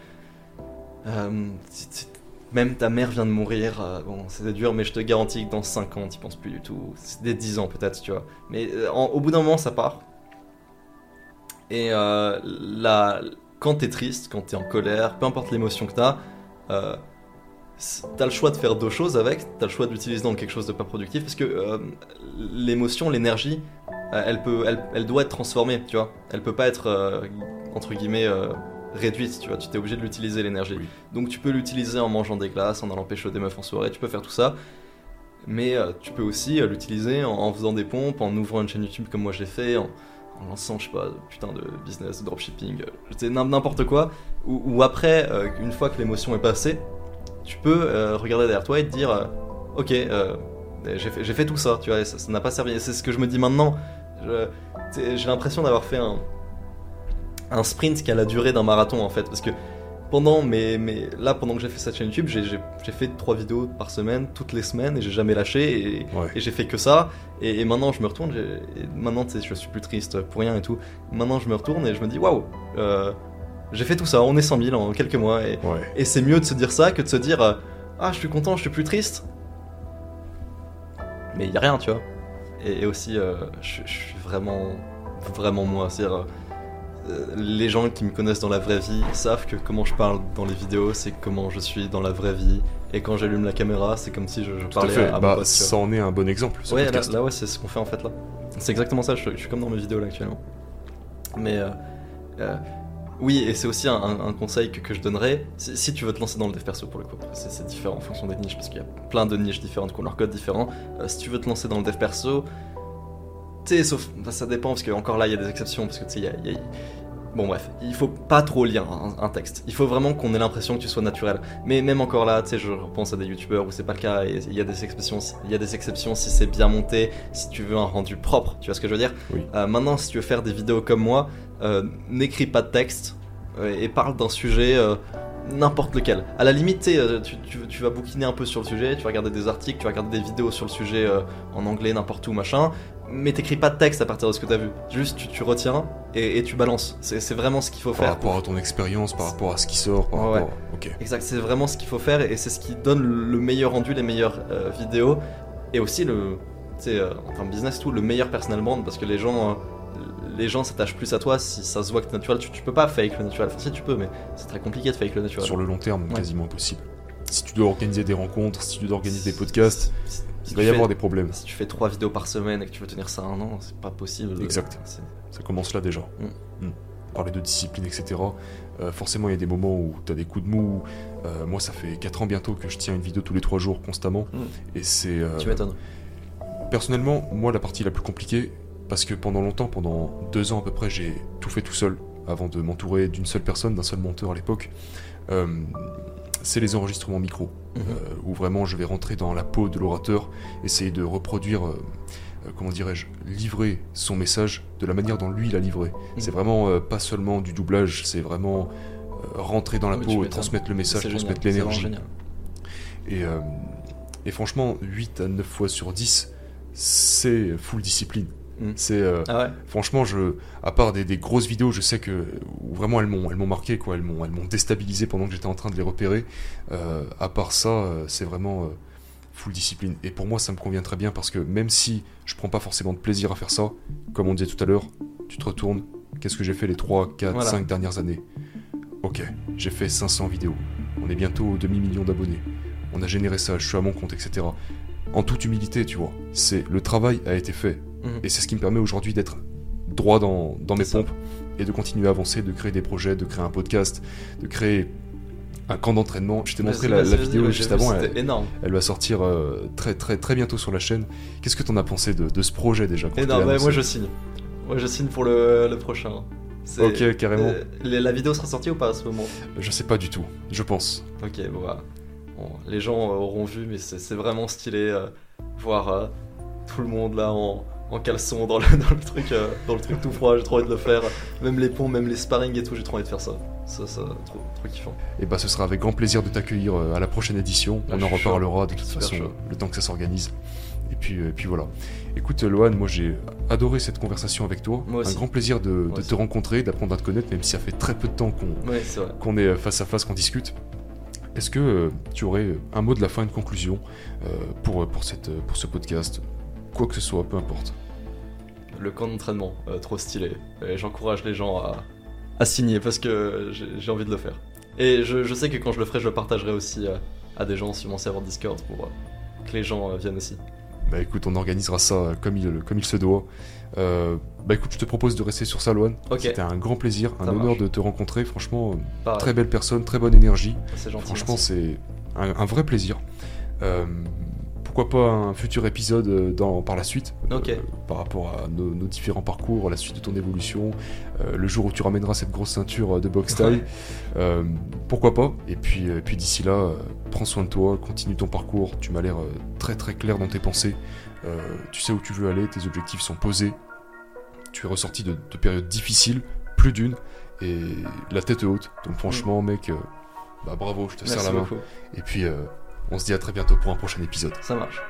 Même ta mère vient de mourir, bon, c'est dur, mais je te garantis que dans 5 ans, t'y penses plus du tout. C'est des 10 ans peut-être, tu vois. Mais au bout d'un moment, ça part. Et euh, la, quand t'es triste, quand t'es en colère, peu importe l'émotion que t'as, euh, t'as le choix de faire deux choses avec, t'as le choix de l'utiliser dans quelque chose de pas productif, parce que euh, l'émotion, l'énergie, euh, elle, peut, elle, elle doit être transformée, tu vois. Elle peut pas être, euh, entre guillemets, réduite, tu vois. Tu t'es obligé de l'utiliser, l'énergie. Oui. Donc tu peux l'utiliser en mangeant des glaces, en allant pêcher des meufs en soirée, tu peux faire tout ça. Mais euh, tu peux aussi euh, l'utiliser en, en faisant des pompes, en ouvrant une chaîne YouTube comme moi j'ai fait, en, en lançant, je sais pas, putain de business, dropshipping, euh, n'importe quoi. Ou, après, euh, une fois que l'émotion est passée, tu peux euh, regarder derrière toi et te dire, euh, ok, j'ai fait, tout ça, tu vois, ça n'a pas servi. C'est ce que je me dis maintenant. J'ai l'impression d'avoir fait un sprint qui a la durée d'un marathon en fait, parce que pendant mes, mes là pendant que j'ai fait cette chaîne YouTube, j'ai- fait trois vidéos par semaine, toutes les semaines, et j'ai jamais lâché. Et, Ouais. et j'ai fait que ça, et, et maintenant je me retourne, et maintenant tu sais, je suis plus triste pour rien et tout. Maintenant je me retourne et je me dis waouh, euh, j'ai fait tout ça, on est 100 000 en quelques mois, et, Ouais. et c'est mieux de se dire ça que de se dire euh, ah je suis content, je suis plus triste. Mais il y a rien, tu vois. Et, et aussi, euh, je, je suis vraiment, vraiment moi. Euh, les gens qui me connaissent dans la vraie vie savent que comment je parle dans les vidéos, c'est comment je suis dans la vraie vie. Et quand j'allume la caméra, c'est comme si je, parlais à, à Bah, ça en est un bon exemple. ce Ouais, là, ouais, c'est ce qu'on fait en fait là. C'est exactement ça, je, je suis comme dans mes vidéos là actuellement. Mais euh, euh, oui, et c'est aussi un, conseil que, que je donnerais si, si tu veux te lancer dans le dev perso pour le coup. C'est c'est différent en fonction des niches parce qu'il y a plein de niches différentes qui ont leur code différent. Euh, si tu veux te lancer dans le dev perso, tu sais, sauf. ça dépend parce que encore là il y a des exceptions parce que tu sais, il y a- il y a- Bon bref, il faut pas trop lire un, un texte. Il faut vraiment qu'on ait l'impression que tu sois naturel. Mais même encore là, tu sais, je repense à des youtubeurs où c'est pas le cas et il y a des exceptions. Il y a des exceptions si c'est bien monté, si tu veux un rendu propre. Tu vois ce que je veux dire? Oui. Euh, Maintenant, si tu veux faire des vidéos comme moi, euh, n'écris pas de texte euh, et parle d'un sujet. N'importe lequel. À la limite, tu, tu, tu- tu vas bouquiner un peu sur le sujet, tu vas regarder des articles, tu vas regarder des vidéos sur le sujet euh, en anglais, n'importe où, machin. Mais t'écris pas de texte à partir de ce que t'as vu. Juste, tu, tu retiens et, et tu balances. C'est vraiment ce qu'il faut Par faire. rapport à ton expérience, par rapport à ce qui sort, par Ouais. rapport. Ok. Exact, c'est vraiment ce qu'il faut faire et c'est ce qui donne le meilleur rendu, les meilleures euh, vidéos et aussi le, tu sais, euh, en termes business, tout, le meilleur personal brand parce que les gens, euh, les gens s'attachent plus à toi si ça se voit que t'es naturel. Tu, tu peux pas fake le naturel. Enfin, si tu peux, mais c'est très compliqué de fake le naturel. Sur le long terme, Ouais. quasiment impossible. Si tu dois organiser des rencontres, si tu dois organiser des podcasts, Si- si il va y fais- avoir des problèmes. Si tu fais trois vidéos par semaine et que tu veux tenir ça un an, c'est pas possible. Exact. Ça commence là déjà. Mm. Mm. Parler de discipline, etc. Euh, forcément, il y a des moments où tu as des coups de mou. Euh, moi, ça fait 4 ans bientôt que je tiens une vidéo tous les 3 jours constamment. Mm. Et c'est. euh, Tu m'étonnes. personnellement, moi, la partie la plus compliquée, parce que pendant longtemps, pendant 2 ans à peu près, j'ai tout fait tout seul, avant de m'entourer d'une seule personne, d'un seul monteur à l'époque. Euh, c'est les enregistrements micro, Mhm. euh, où vraiment je vais rentrer dans la peau de l'orateur, essayer de reproduire, euh, euh, comment dirais-je, livrer son message de la manière dont lui il a livré. C'est vraiment euh, pas seulement du doublage, c'est vraiment rentrer dans la Ah peau et transmettre le message, transmettre l'énergie. Et, et franchement, 8 à 9 fois sur 10, c'est full discipline. Mm. C'est euh, Ah ouais franchement, je, à part des, des grosses vidéos, je sais que vraiment elles m'ont, elles m'ont marqué, quoi. Elles m'ont, elles m'ont déstabilisé pendant que j'étais en train de les repérer. Euh, à part ça, euh, c'est vraiment euh, full discipline. Et pour moi, ça me convient très bien parce que même si je prends pas forcément de plaisir à faire ça, comme on disait tout à l'heure, tu te retournes. Qu'est-ce que j'ai fait les 3, 4, Voilà. 5 dernières années? Ok, j'ai fait 500 vidéos. On est bientôt au demi-million d'abonnés. On a généré ça, je suis à mon compte, etc. En toute humilité, tu vois. C'est le travail a été fait. Et c'est ce qui me permet aujourd'hui d'être droit dans, dans mes pompes et de continuer à avancer, de créer des projets, de créer un podcast, de créer un camp d'entraînement. Je t'ai montré la, vidéo juste vu, avant, elle, énorme. elle va sortir euh, très, très, très bientôt sur la chaîne. Qu'est-ce que t'en as pensé de, de ce projet déjà Énorme, moi je signe. Moi je signe pour le, le prochain. Ok, carrément. Euh, la vidéo sera sortie ou pas à ce moment? Je sais pas du tout, je pense. Ok, bon, bah, bon, les gens auront vu, mais c'est vraiment stylé. euh, voir tout le monde là en, en caleçon dans le, dans le truc, euh, dans le truc tout froid. J'ai trop envie de le faire. Même les ponts, même les sparring et tout, j'ai trop envie de faire ça. Ça, ça, trop, trop kiffant. Et bah ce sera avec grand plaisir de t'accueillir euh, à la prochaine édition. Ah, On en reparlera de toute Super façon chaud. le temps que ça s'organise. Et puis, euh, et puis voilà. Écoute, Lohan, moi j'ai adoré cette conversation avec toi. Moi aussi. Un grand plaisir de, de aussi. te rencontrer, d'apprendre à te connaître, même si ça fait très peu de temps qu'on Ouais, est face à face, qu'on discute. Est-ce que tu aurais un mot de la fin, une conclusion pour, pour, cette, pour ce podcast? Quoi que ce soit, peu importe. Le camp d'entraînement, euh, trop stylé. Et j'encourage les gens à, à signer parce que j'ai j'ai envie de le faire. Et je, je sais que quand je le ferai, je le partagerai aussi euh, à des gens sur mon serveur Discord pour euh, que les gens viennent aussi. Bah écoute, on organisera ça comme il, comme il se doit. Euh, bah écoute, je te propose de rester sur ça, Lohan. Ok. C'était un grand plaisir, un Ça honneur marche. de te rencontrer. Franchement, Pareil, très belle personne, très bonne énergie. c'est gentil. Franchement, merci. c'est un, un vrai plaisir. Euh, pourquoi pas un futur épisode euh, dans, par la suite, euh, par rapport à nos, nos différents parcours, la suite de ton évolution, euh, le jour où tu ramèneras cette grosse ceinture de boxe taille. Ouais. Pourquoi pas Et puis, puis d'ici là, prends soin de toi, continue ton parcours. Tu m'as l'air très très clair dans tes pensées. Tu sais où tu veux aller, tes objectifs sont posés. Tu es ressorti de, de périodes difficiles, plus d'une, et la tête haute. Donc franchement, mec, bah bravo, je te serre Merci la main. beaucoup. Et puis, euh, on se dit à très bientôt pour un prochain épisode. Ça marche.